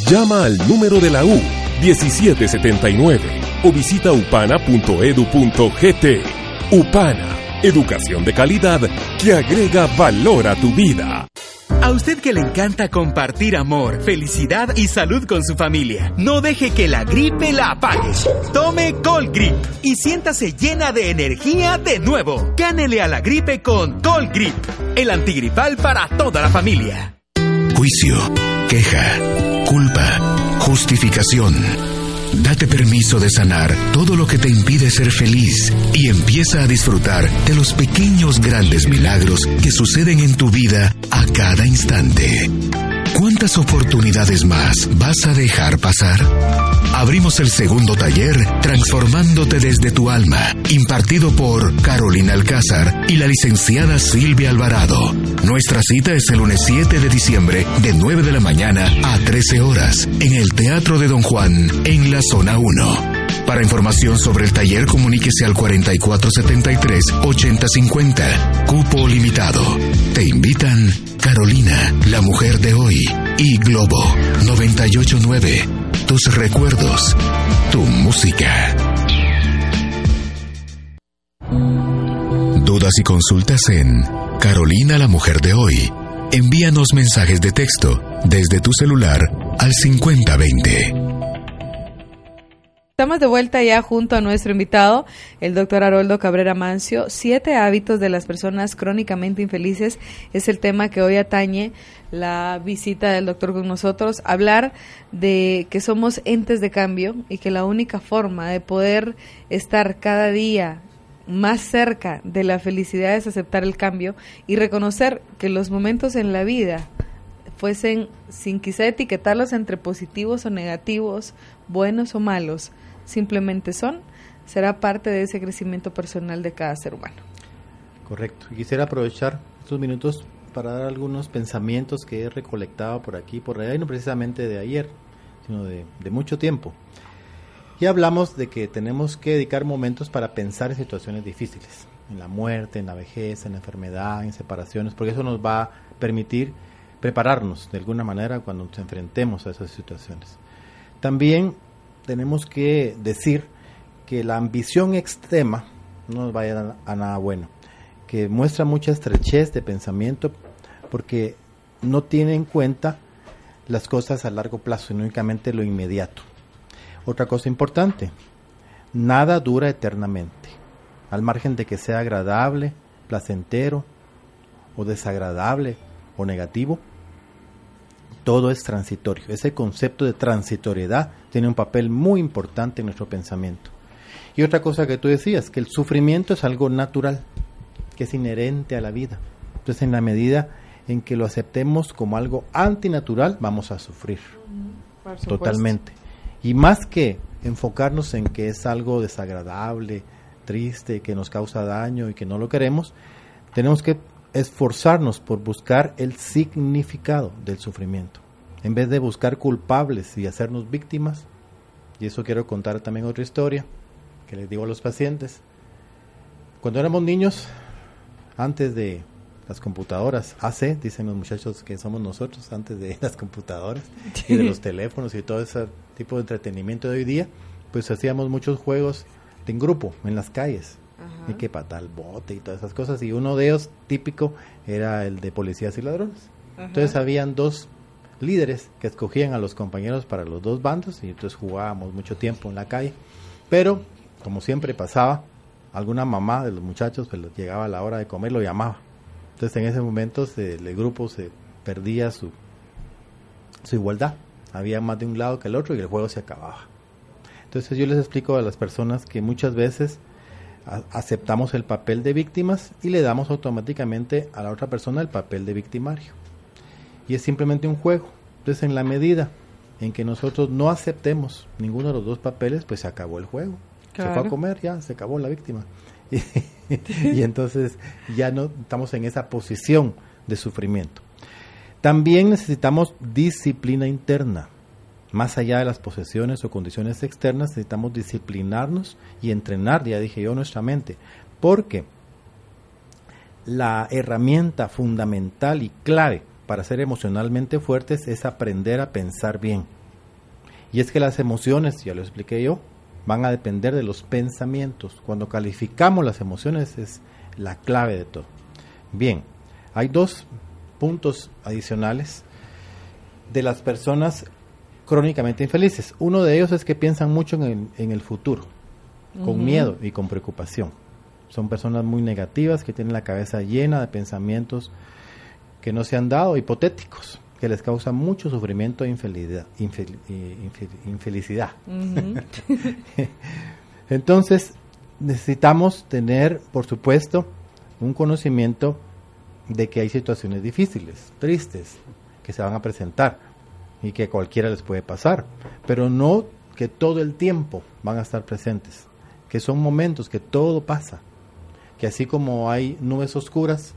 Llama al número de la U 1779 o visita upana.edu.gt. Upana, educación de calidad que agrega valor a tu vida. A usted que le encanta compartir amor, felicidad y salud con su familia, no deje que la gripe la apague. Tome Cold Grip y siéntase llena de energía de nuevo. Gánele a la gripe con Cold Grip, el antigripal para toda la familia. Juicio, queja, culpa, justificación. Date permiso de sanar todo lo que te impide ser feliz y empieza a disfrutar de los pequeños grandes milagros que suceden en tu vida a cada instante. ¿Cuántas oportunidades más vas a dejar pasar? Abrimos el segundo taller Transformándote desde tu alma, impartido por Carolina Alcázar y la licenciada Silvia Alvarado. Nuestra cita es el lunes 7 de diciembre de 9 de la mañana a 13 horas en el Teatro de Don Juan en la zona 1. Para información sobre el taller, comuníquese al 4473-8050. Cupo limitado. Te invitan Carolina, la mujer de hoy, y Globo 989. Tus recuerdos, tu música. Dudas y consultas en Carolina, la mujer de hoy. Envíanos mensajes de texto desde tu celular al 5020. Estamos de vuelta ya junto a nuestro invitado, el doctor Haroldo Cabrera Mancio. Siete hábitos de las personas crónicamente infelices es el tema que hoy atañe la visita del doctor con nosotros. Hablar de que somos entes de cambio y que la única forma de poder estar cada día más cerca de la felicidad es aceptar el cambio y reconocer que los momentos en la vida fuesen, sin quizá etiquetarlos entre positivos o negativos, buenos o malos, simplemente son, será parte de ese crecimiento personal de cada ser humano. Correcto. Quisiera aprovechar estos minutos para dar algunos pensamientos que he recolectado por aquí, por allá, y no precisamente de ayer, sino de, de mucho tiempo. Y hablamos de que tenemos que dedicar momentos para pensar en situaciones difíciles, en la muerte, en la vejez, en la enfermedad, en separaciones, porque eso nos va a permitir prepararnos de alguna manera cuando nos enfrentemos a esas situaciones. También tenemos que decir que la ambición extrema no nos vaya a, nada bueno, que muestra mucha estrechez de pensamiento porque no tiene en cuenta las cosas a largo plazo, y únicamente lo inmediato. Otra cosa importante, nada dura eternamente, al margen de que sea agradable, placentero o desagradable o negativo, todo es transitorio. Ese concepto de transitoriedad tiene un papel muy importante en nuestro pensamiento. Y otra cosa que tú decías, que el sufrimiento es algo natural, que es inherente a la vida. Entonces, en la medida en que lo aceptemos como algo antinatural, vamos a sufrir. Totalmente. Y más que enfocarnos en que es algo desagradable, triste, que nos causa daño y que no lo queremos, tenemos que esforzarnos por buscar el significado del sufrimiento. En vez de buscar culpables y hacernos víctimas, y eso quiero contar también otra historia que les digo a los pacientes. Cuando éramos niños, antes de las computadoras, AC, dicen los muchachos que somos nosotros, antes de las computadoras y de los teléfonos y todo ese tipo de entretenimiento de hoy día, pues hacíamos muchos juegos en grupo, en las calles y que para tal bote y todas esas cosas. Y uno de ellos, típico, era el de policías y ladrones. Entonces habían dos líderes que escogían a los compañeros para los dos bandos y entonces jugábamos mucho tiempo en la calle. Pero, como siempre pasaba, alguna mamá de los muchachos pues llegaba a la hora de comer, lo llamaba. Entonces en ese momento el grupo se perdía su, su igualdad. Había más de un lado que el otro y el juego se acababa. Entonces yo les explico a las personas que muchas veces aceptamos el papel de víctimas y le damos automáticamente a la otra persona el papel de victimario. Y es simplemente un juego. Entonces, en la medida en que nosotros no aceptemos ninguno de los dos papeles, pues se acabó el juego. Se fue a comer, ya se acabó la víctima. Y, y entonces ya no estamos en esa posición de sufrimiento. También necesitamos disciplina interna. Más allá de las posesiones o condiciones externas, necesitamos disciplinarnos y entrenar, ya dije yo, nuestra mente. Porque la herramienta fundamental y clave para ser emocionalmente fuertes es aprender a pensar bien. Y es que las emociones, ya lo expliqué yo, van a depender de los pensamientos. Cuando calificamos las emociones es la clave de todo. Bien, hay dos puntos adicionales de las personas crónicamente infelices. Uno de ellos es que piensan mucho en el, futuro, con miedo y con preocupación. Son personas muy negativas que tienen la cabeza llena de pensamientos que no se han dado, hipotéticos, que les causan mucho sufrimiento e infelicidad. infelicidad. Entonces, necesitamos tener, por supuesto, un conocimiento de que hay situaciones difíciles, tristes, que se van a presentar y que cualquiera les puede pasar, pero no que todo el tiempo van a estar presentes, que son momentos que todo pasa, que así como hay nubes oscuras,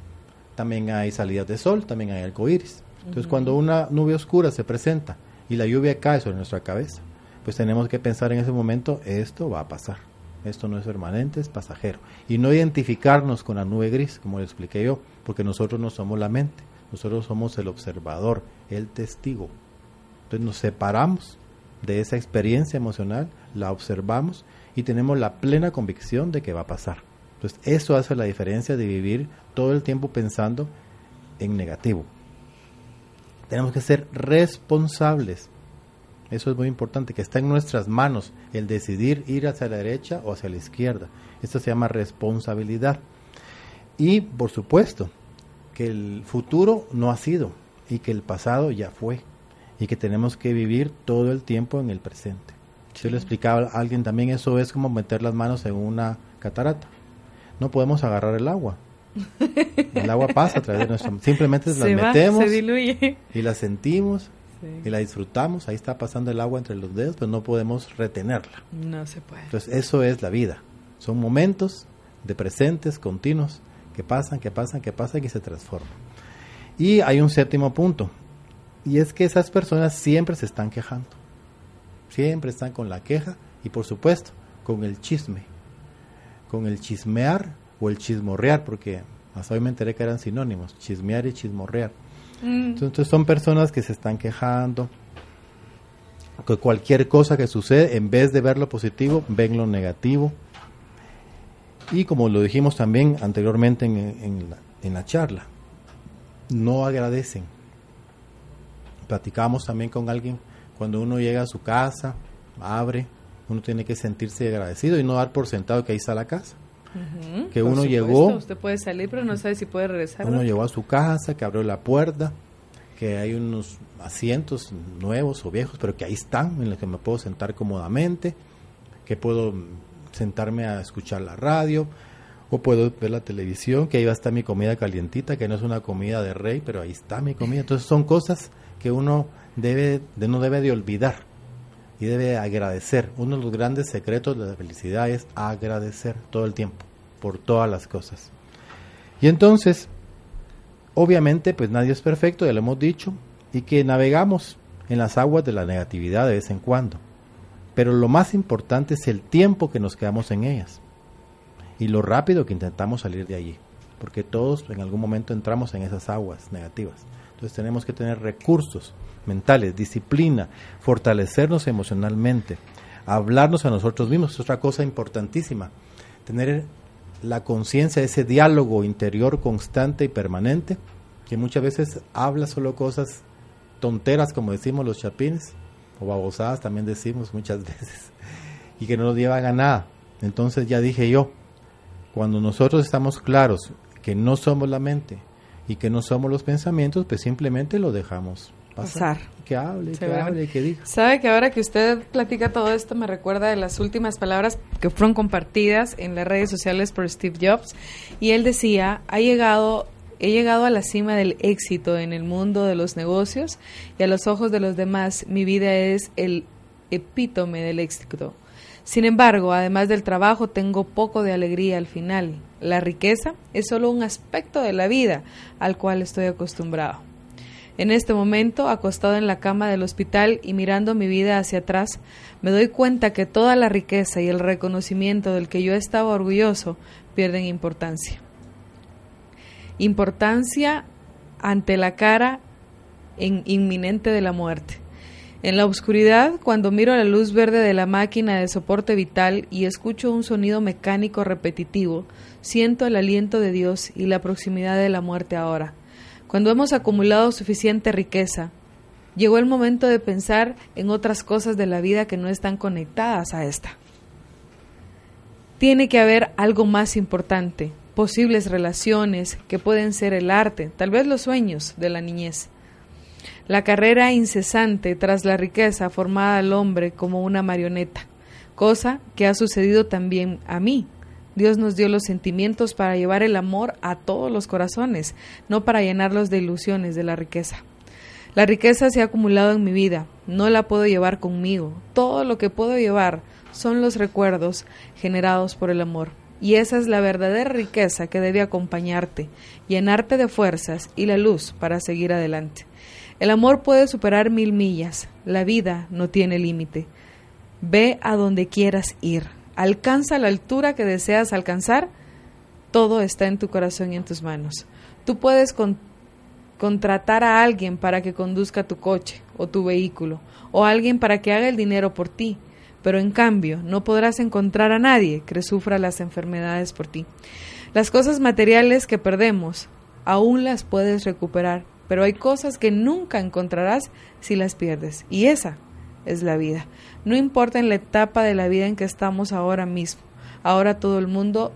también hay salidas de sol, también hay arcoíris. Entonces, cuando una nube oscura se presenta y la lluvia cae sobre nuestra cabeza, pues tenemos que pensar en ese momento, esto va a pasar. Esto no es permanente, es pasajero. Y no identificarnos con la nube gris, como le expliqué yo, porque nosotros no somos la mente, nosotros somos el observador, el testigo. Entonces nos separamos de esa experiencia emocional, la observamos y tenemos la plena convicción de que va a pasar. Entonces eso hace la diferencia de vivir todo el tiempo pensando en negativo. Tenemos que ser responsables Eso es muy importante, que está en nuestras manos el decidir ir hacia la derecha o hacia la izquierda. Esto se llama responsabilidad. Y por supuesto, que el futuro no ha sido y que el pasado ya fue y que tenemos que vivir todo el tiempo en el presente. Si le explicaba a alguien también, eso es como meter las manos en una catarata. No podemos agarrar el agua. El agua pasa a través de nuestra Simplemente las metemos y la sentimos y la disfrutamos. Ahí está pasando el agua entre los dedos, pero no podemos retenerla. No se puede. Entonces, eso es la vida. Son momentos de presentes continuos que pasan, que pasan, que pasan y se transforman. Y hay un séptimo punto, y es que esas personas siempre se están quejando. Siempre están con la queja y por supuesto con el chisme, con el chismear o el chismorrear, porque hasta hoy me enteré que eran sinónimos, chismear y chismorrear. Mm. Entonces son personas que se están quejando, que cualquier cosa que sucede, en vez de ver lo positivo, ven lo negativo. Y como lo dijimos también anteriormente en, la, en la charla, no agradecen. Platicamos también con alguien cuando uno llega a su casa, abre, uno tiene que sentirse agradecido y no dar por sentado que ahí está la casa. que uno llegó. Usted puede salir, pero no sabe si puede regresar. Uno llegó a su casa, que abrió la puerta, que hay unos asientos nuevos o viejos, pero que ahí están, en los que me puedo sentar cómodamente, que puedo sentarme a escuchar la radio, o puedo ver la televisión, que ahí va a estar mi comida calientita, que no es una comida de rey, pero ahí está mi comida. Entonces son cosas que uno debe, de, no debe de olvidar y debe agradecer. Uno de los grandes secretos de la felicidad es agradecer todo el tiempo por todas las cosas. Y entonces, obviamente, pues nadie es perfecto, ya lo hemos dicho, y que navegamos en las aguas de la negatividad de vez en cuando. Pero lo más importante es el tiempo que nos quedamos en ellas y lo rápido que intentamos salir de allí, porque todos en algún momento entramos en esas aguas negativas. Entonces tenemos que tener recursos mentales, disciplina, fortalecernos emocionalmente, hablarnos a nosotros mismos, es otra cosa importantísima, tener la conciencia ese diálogo interior constante y permanente, que muchas veces habla solo cosas tonteras, como decimos los chapines, o babosadas también decimos muchas veces, y que no nos llevan a nada. Entonces ya dije yo, cuando nosotros estamos claros que no somos la mente y que no somos los pensamientos, pues simplemente lo dejamos pasar. Que hable, que hable, que diga. Sabe que ahora que usted platica todo esto me recuerda de las últimas palabras que fueron compartidas en las redes sociales por Steve Jobs y él decía, ha llegado he llegado a la cima del éxito en el mundo de los negocios y a los ojos de los demás mi vida es el epítome del éxito. Sin embargo, además del trabajo, tengo poco de alegría al final. La riqueza es solo un aspecto de la vida al cual estoy acostumbrado. En este momento, acostado en la cama del hospital y mirando mi vida hacia atrás, me doy cuenta que toda la riqueza y el reconocimiento del que yo estaba orgulloso pierden importancia. Importancia ante la cara inminente de la muerte. En la oscuridad, cuando miro la luz verde de la máquina de soporte vital y escucho un sonido mecánico repetitivo, siento el aliento de Dios y la proximidad de la muerte ahora. Cuando hemos acumulado suficiente riqueza, llegó el momento de pensar en otras cosas de la vida que no están conectadas a esta. Tiene que haber algo más importante, posibles relaciones que pueden ser el arte, tal vez los sueños de la niñez. La carrera incesante tras la riqueza formada al hombre como una marioneta, cosa que ha sucedido también a mí. Dios nos dio los sentimientos para llevar el amor a todos los corazones, no para llenarlos de ilusiones de la riqueza. La riqueza se ha acumulado en mi vida, no la puedo llevar conmigo. Todo lo que puedo llevar son los recuerdos generados por el amor. Y esa es la verdadera riqueza que debe acompañarte, llenarte de fuerzas y la luz para seguir adelante. El amor puede superar mil millas. La vida no tiene límite. Ve a donde quieras ir. Alcanza la altura que deseas alcanzar. Todo está en tu corazón y en tus manos. Tú puedes contratar a alguien para que conduzca tu coche o tu vehículo, o alguien para que haga el dinero por ti, pero en cambio no podrás encontrar a nadie que sufra las enfermedades por ti. Las cosas materiales que perdemos, aún las puedes recuperar pero hay cosas que nunca encontrarás si las pierdes. Y esa es la vida. No importa en la etapa de la vida en que estamos ahora mismo. Ahora todo el mundo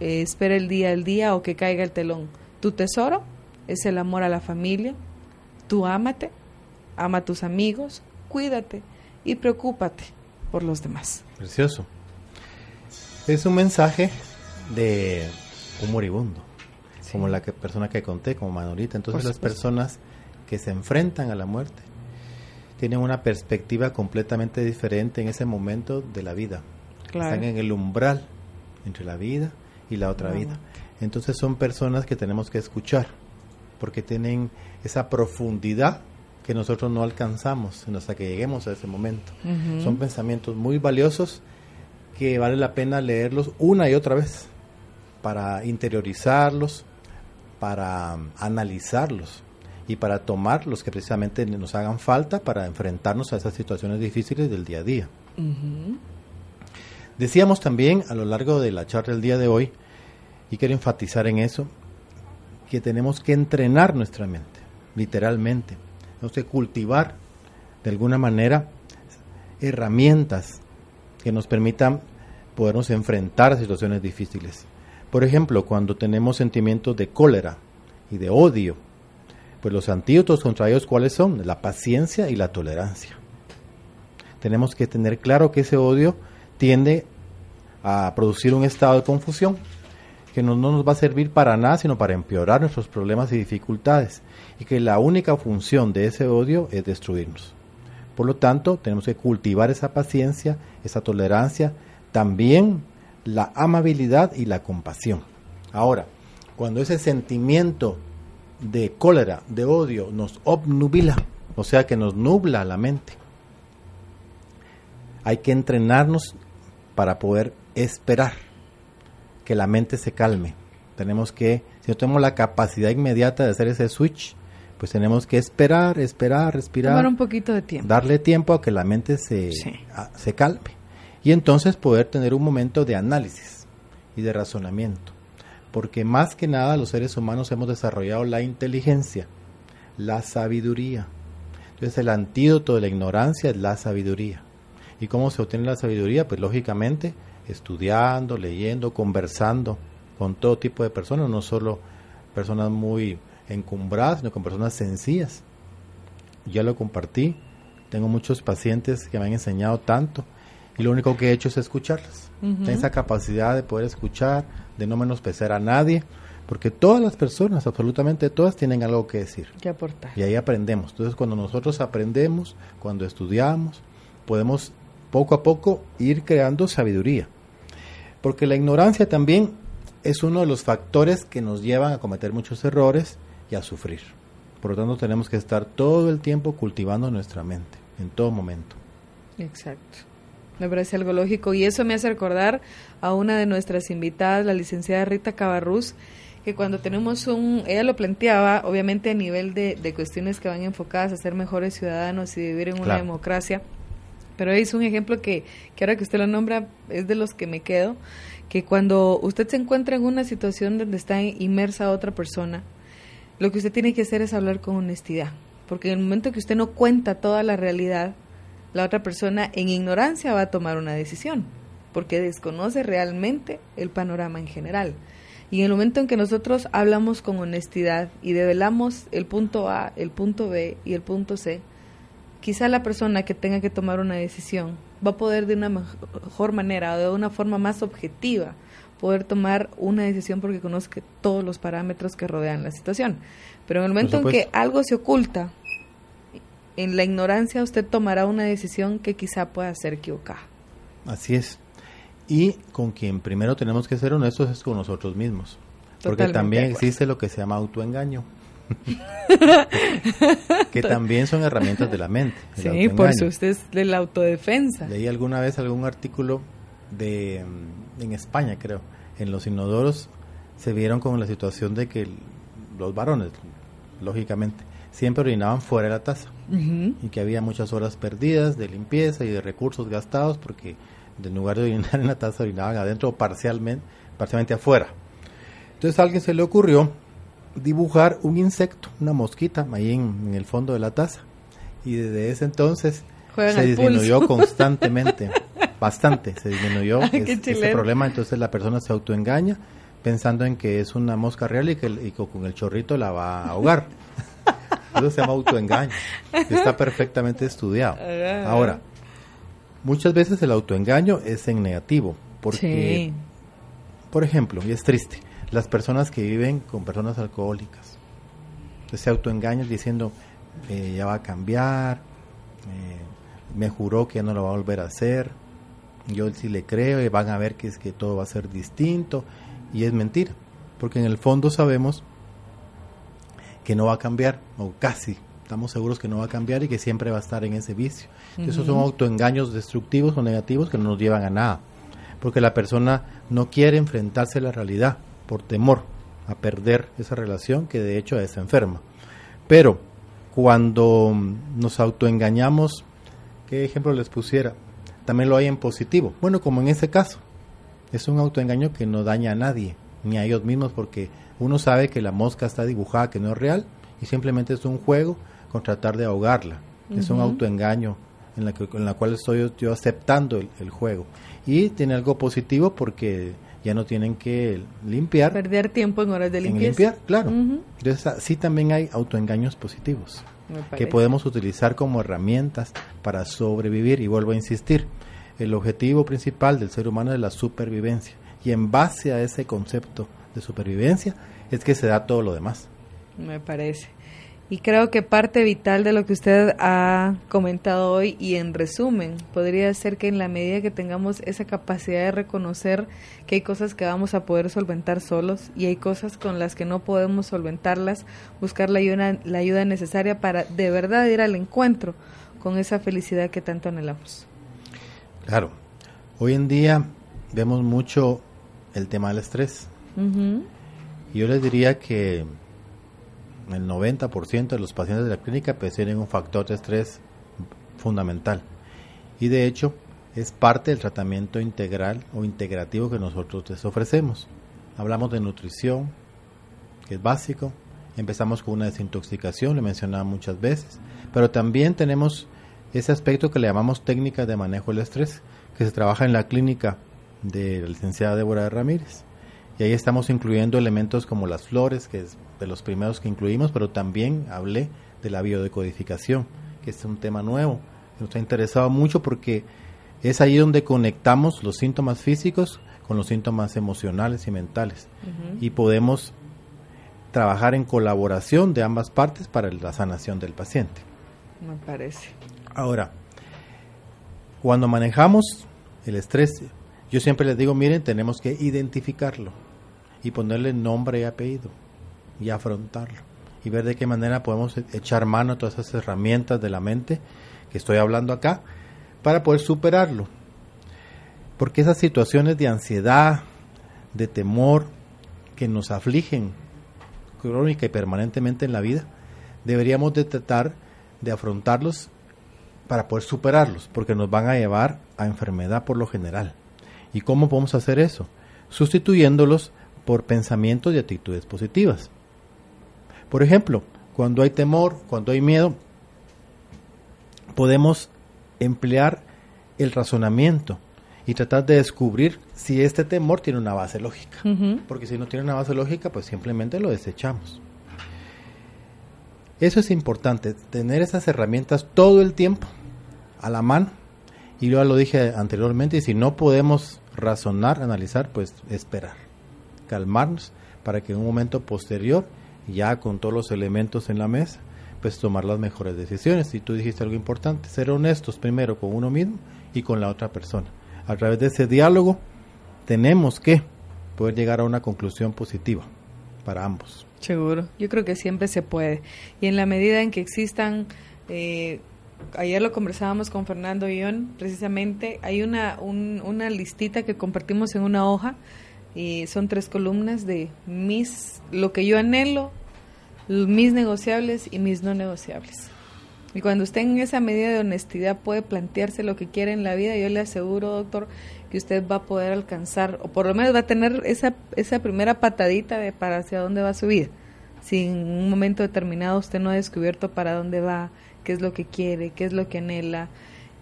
eh, espera el día al día o que caiga el telón. Tu tesoro es el amor a la familia. Tú ámate, ama a tus amigos, cuídate y preocúpate por los demás. Precioso. Es un mensaje de un moribundo, como la que, persona que conté, como Manolita. Entonces las personas que se enfrentan a la muerte tienen una perspectiva completamente diferente en ese momento de la vida. Están en el umbral entre la vida y la otra vida. Entonces son personas que tenemos que escuchar porque tienen esa profundidad que nosotros no alcanzamos hasta que lleguemos a ese momento. Son pensamientos muy valiosos que vale la pena leerlos una y otra vez para interiorizarlos, para analizarlos y para tomar los que precisamente nos hagan falta para enfrentarnos a esas situaciones difíciles del día a día. Decíamos también a lo largo de la charla del día de hoy, y quiero enfatizar en eso, que tenemos que entrenar nuestra mente, literalmente. Tenemos que cultivar de alguna manera herramientas que nos permitan podernos enfrentar a situaciones difíciles. Por ejemplo, cuando tenemos sentimientos de cólera y de odio, pues los antídotos contra ellos, ¿cuáles son? La paciencia y la tolerancia. Tenemos que tener claro que ese odio tiende a producir un estado de confusión que no, no, nos va a servir para nada, sino para empeorar nuestros problemas y dificultades, y que la única función de ese odio es destruirnos. Por lo tanto, tenemos que cultivar esa paciencia, esa tolerancia, también la amabilidad y la compasión. Ahora, cuando ese sentimiento de cólera, de odio, nos obnubila, o sea que nos nubla la mente. Hay que entrenarnos para poder esperar que la mente se calme. Tenemos que, si no tenemos la capacidad inmediata de hacer ese switch, pues tenemos que esperar, esperar, respirar. Tomar un poquito de tiempo. Darle tiempo a que la mente se, se calme. Y entonces poder tener un momento de análisis y de razonamiento porque más que nada los seres humanos hemos desarrollado la inteligencia, la sabiduría. Entonces el antídoto de la ignorancia es la sabiduría. ¿Y cómo se obtiene la sabiduría? Pues lógicamente estudiando, leyendo, conversando con todo tipo de personas, no solo personas muy encumbradas, sino con personas sencillas. Ya lo compartí, tengo muchos pacientes que me han enseñado tanto y lo único que he hecho es escucharlas. esa capacidad de poder escuchar, de no menospreciar a nadie, porque todas las personas, absolutamente todas, tienen algo que decir. Que aportar. Y ahí aprendemos. Entonces, cuando nosotros aprendemos, cuando estudiamos, podemos poco a poco ir creando sabiduría. Porque la ignorancia también es uno de los factores que nos llevan a cometer muchos errores y a sufrir. Por lo tanto, tenemos que estar todo el tiempo cultivando nuestra mente, en todo momento. Exacto. Me parece algo lógico. Y eso me hace recordar a una de nuestras invitadas, la licenciada Rita Cabarrús, que cuando tenemos un, ella lo planteaba, obviamente a nivel de, cuestiones que van enfocadas a ser mejores ciudadanos y vivir en una democracia, pero es un ejemplo que, que ahora que usted lo nombra es de los que me quedo, que cuando usted se encuentra en una situación donde está inmersa otra persona, lo que usted tiene que hacer es hablar con honestidad, porque en el momento que usted no cuenta toda la realidad, la otra persona en ignorancia va a tomar una decisión, porque desconoce realmente el panorama en general. Y en el momento en que nosotros hablamos con honestidad y develamos el punto A, el punto B y el punto C, quizá la persona que tenga que tomar una decisión va a poder de una mejor manera o de una forma más objetiva poder tomar una decisión porque conozca todos los parámetros que rodean la situación. Pero en el momento en que algo se oculta en la ignorancia usted tomará una decisión que quizá pueda ser equivocada. Así es. Y con quien primero tenemos que ser honestos es con nosotros mismos. porque también existe lo que se llama autoengaño. que también son herramientas de la mente. Sí, por eso usted es de la autodefensa. Leí alguna vez algún artículo de mm, en España, creo, en los inodoros se vieron con la situación de que los varones, lógicamente, siempre orinaban fuera de la taza y que había muchas horas perdidas de limpieza y de recursos gastados porque en lugar de orinar en la taza orinaban adentro parcialmente, parcialmente afuera. Entonces a alguien se le ocurrió dibujar un insecto, una mosquita ahí en, el fondo de la taza. Y desde ese entonces se disminuyó constantemente, bastante, se disminuyó ese problema, entonces la persona se autoengaña pensando en que es una mosca real y que y con el chorrito la va a ahogar. Eso se llama autoengaño. Está perfectamente estudiado. Ahora, muchas veces el autoengaño es en negativo, porque, por ejemplo, y es triste, las personas que viven con personas alcohólicas, se autoengañan diciendo, eh, ya va a cambiar, eh, me juró que ya no lo va a volver a hacer, yo sí le creo y van a ver que es que todo va a ser distinto y es mentira, porque en el fondo sabemos que no va a cambiar, o casi estamos seguros que no va a cambiar y que siempre va a estar en ese vicio. Esos son autoengaños destructivos o negativos que no nos llevan a nada, porque la persona no quiere enfrentarse a la realidad por temor a perder esa relación que de hecho es enferma. Pero cuando nos autoengañamos, ¿qué ejemplo les pusiera? También lo hay en positivo. Bueno, como en ese caso, es un autoengaño que no daña a nadie, ni a ellos mismos, porque uno sabe que la mosca está dibujada, que no es real, y simplemente es un juego con tratar de ahogarla. Es un autoengaño en la, que, en la cual estoy yo aceptando el, juego. Y tiene algo positivo porque ya no tienen que limpiar. Perder tiempo en horas de limpieza. limpiar, claro. Entonces, sí también hay autoengaños positivos que podemos utilizar como herramientas para sobrevivir. Y vuelvo a insistir, el objetivo principal del ser humano es la supervivencia. Y en base a ese concepto de supervivencia es que se da todo lo demás. Me parece. Y creo que parte vital de lo que usted ha comentado hoy y en resumen podría ser que en la medida que tengamos esa capacidad de reconocer que hay cosas que vamos a poder solventar solos y hay cosas con las que no podemos solventarlas, buscar la ayuda, la ayuda necesaria para de verdad ir al encuentro con esa felicidad que tanto anhelamos. Claro, hoy en día vemos mucho el tema del estrés. Yo les diría que el 90% de los pacientes de la clínica pues, tienen un factor de estrés fundamental. Y de hecho es parte del tratamiento integral o integrativo que nosotros les ofrecemos. Hablamos de nutrición, que es básico. Empezamos con una desintoxicación, le mencionaba muchas veces. Pero también tenemos ese aspecto que le llamamos técnicas de manejo del estrés, que se trabaja en la clínica de la licenciada Débora Ramírez. Y ahí estamos incluyendo elementos como las flores, que es de los primeros que incluimos, pero también hablé de la biodecodificación, que es un tema nuevo, que nos ha interesado mucho porque es ahí donde conectamos los síntomas físicos con los síntomas emocionales y mentales. Y podemos trabajar en colaboración de ambas partes para la sanación del paciente. Me parece. Ahora, cuando manejamos el estrés, yo siempre les digo, miren, tenemos que identificarlo y ponerle nombre y apellido y afrontarlo y ver de qué manera podemos e-, echar mano a todas esas herramientas de la mente que estoy hablando acá para poder superarlo. Porque esas situaciones de ansiedad, de temor que nos afligen crónica y permanentemente en la vida, deberíamos de tratar de afrontarlos para poder superarlos, porque nos van a llevar a enfermedad por lo general. ¿Y cómo podemos hacer eso? Sustituyéndolos por pensamientos y actitudes positivas. Por ejemplo, cuando hay temor, cuando hay miedo, podemos emplear el razonamiento y tratar de descubrir si este temor tiene una base lógica. Porque si no tiene una base lógica, pues simplemente lo desechamos. Eso es importante, tener esas herramientas todo el tiempo a la mano. Y yo lo dije anteriormente, y si no podemos razonar, analizar, pues esperar calmarnos para que en un momento posterior, ya con todos los elementos en la mesa, pues tomar las mejores decisiones. Y tú dijiste algo importante, ser honestos primero con uno mismo y con la otra persona. A través de ese diálogo tenemos que poder llegar a una conclusión positiva para ambos. Seguro, yo creo que siempre se puede. Y en la medida en que existan, eh, ayer lo conversábamos con Fernando Ion, precisamente, hay una, una listita que compartimos en una hoja y son tres columnas de mis, lo que yo anhelo, mis negociables y mis no negociables. Y cuando usted en esa medida de honestidad puede plantearse lo que quiere en la vida, yo le aseguro, doctor, que usted va a poder alcanzar, o por lo menos va a tener esa, esa primera patadita de para hacia dónde va su vida. Si en un momento determinado usted no ha descubierto para dónde va, qué es lo que quiere, qué es lo que anhela,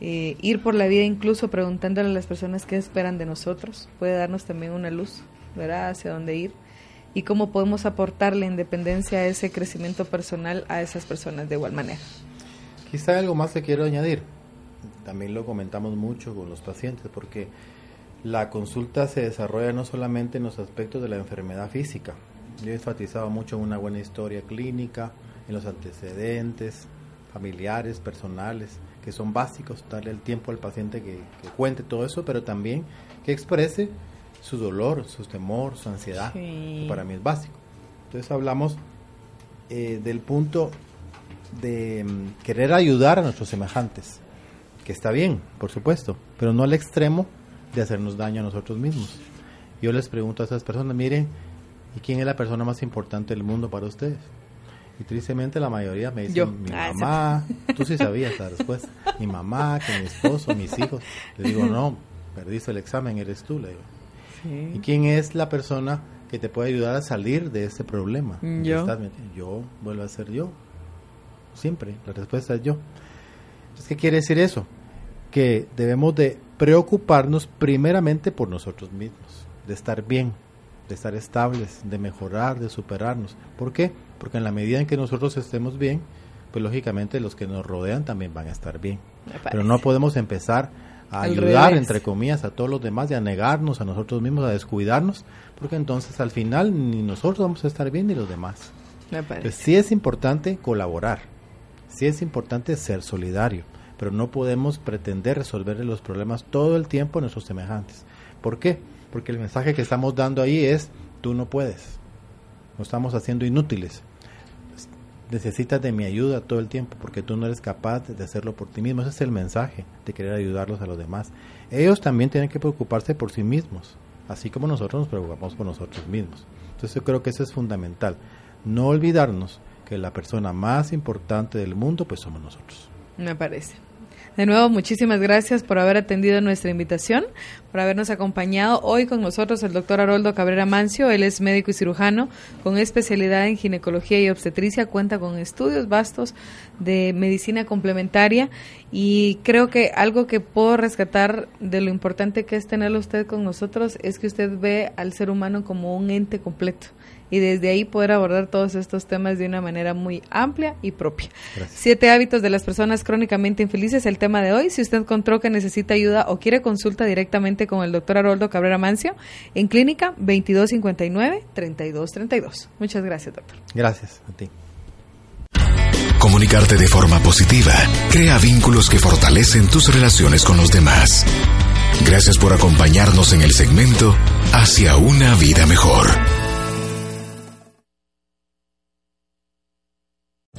eh, ir por la vida incluso preguntándole a las personas qué esperan de nosotros puede darnos también una luz, ¿verdad? Hacia dónde ir y cómo podemos aportarle independencia a ese crecimiento personal a esas personas de igual manera. Quizá algo más que quiero añadir. También lo comentamos mucho con los pacientes porque la consulta se desarrolla no solamente en los aspectos de la enfermedad física. Yo he enfatizado mucho en una buena historia clínica, en los antecedentes familiares, personales, que son básicos, darle el tiempo al paciente que, cuente todo eso, pero también que exprese su dolor, su temor, su ansiedad, que para mí es básico. Entonces hablamos eh, del punto de mm, querer ayudar a nuestros semejantes, que está bien, por supuesto, pero no al extremo de hacernos daño a nosotros mismos. Yo les pregunto a esas personas, miren, ¿y quién es la persona más importante del mundo para ustedes? Y tristemente la mayoría me dicen mi ah, mamá, tú sí sabías la respuesta, mi mamá, que mi esposo, mis hijos. Le digo, no, perdiste el examen, eres tú, le digo. ¿Y quién es la persona que te puede ayudar a salir de ese problema? Yo. yo vuelvo a ser yo. Siempre, la respuesta es yo. Entonces, ¿qué quiere decir eso? Que debemos de preocuparnos primeramente por nosotros mismos, de estar bien, de estar estables, de mejorar, de superarnos. ¿Por qué? Porque en la medida en que nosotros estemos bien, pues lógicamente los que nos rodean también van a estar bien. Pero no podemos empezar a ayudar, entre comillas, a todos los demás y a negarnos a nosotros mismos, a descuidarnos, porque entonces al final ni nosotros vamos a estar bien ni los demás. Entonces sí es importante colaborar, sí es importante ser solidario, pero no podemos pretender resolver los problemas todo el tiempo a nuestros semejantes. ¿Por qué? Porque el mensaje que estamos dando ahí es, tú no puedes, nos estamos haciendo inútiles, necesitas de mi ayuda todo el tiempo porque tú no eres capaz de hacerlo por ti mismo. Ese es el mensaje de querer ayudarlos a los demás. Ellos también tienen que preocuparse por sí mismos, así como nosotros nos preocupamos por nosotros mismos. Entonces yo creo que eso es fundamental. No olvidarnos que la persona más importante del mundo pues somos nosotros. Me parece. De nuevo, muchísimas gracias por haber atendido nuestra invitación, por habernos acompañado hoy con nosotros el doctor Haroldo Cabrera Mancio. Él es médico y cirujano con especialidad en ginecología y obstetricia, cuenta con estudios vastos de medicina complementaria. Y creo que algo que puedo rescatar de lo importante que es tenerlo usted con nosotros es que usted ve al ser humano como un ente completo y desde ahí poder abordar todos estos temas de una manera muy amplia y propia. Siete hábitos de las personas crónicamente infelices, el tema de hoy. Si usted encontró que necesita ayuda o quiere consulta directamente con el doctor Haroldo Cabrera Mancio, en clínica 2259-3232. Muchas gracias, doctor. Gracias a ti. Comunicarte de forma positiva crea vínculos que fortalecen tus relaciones con los demás. Gracias por acompañarnos en el segmento Hacia una vida mejor.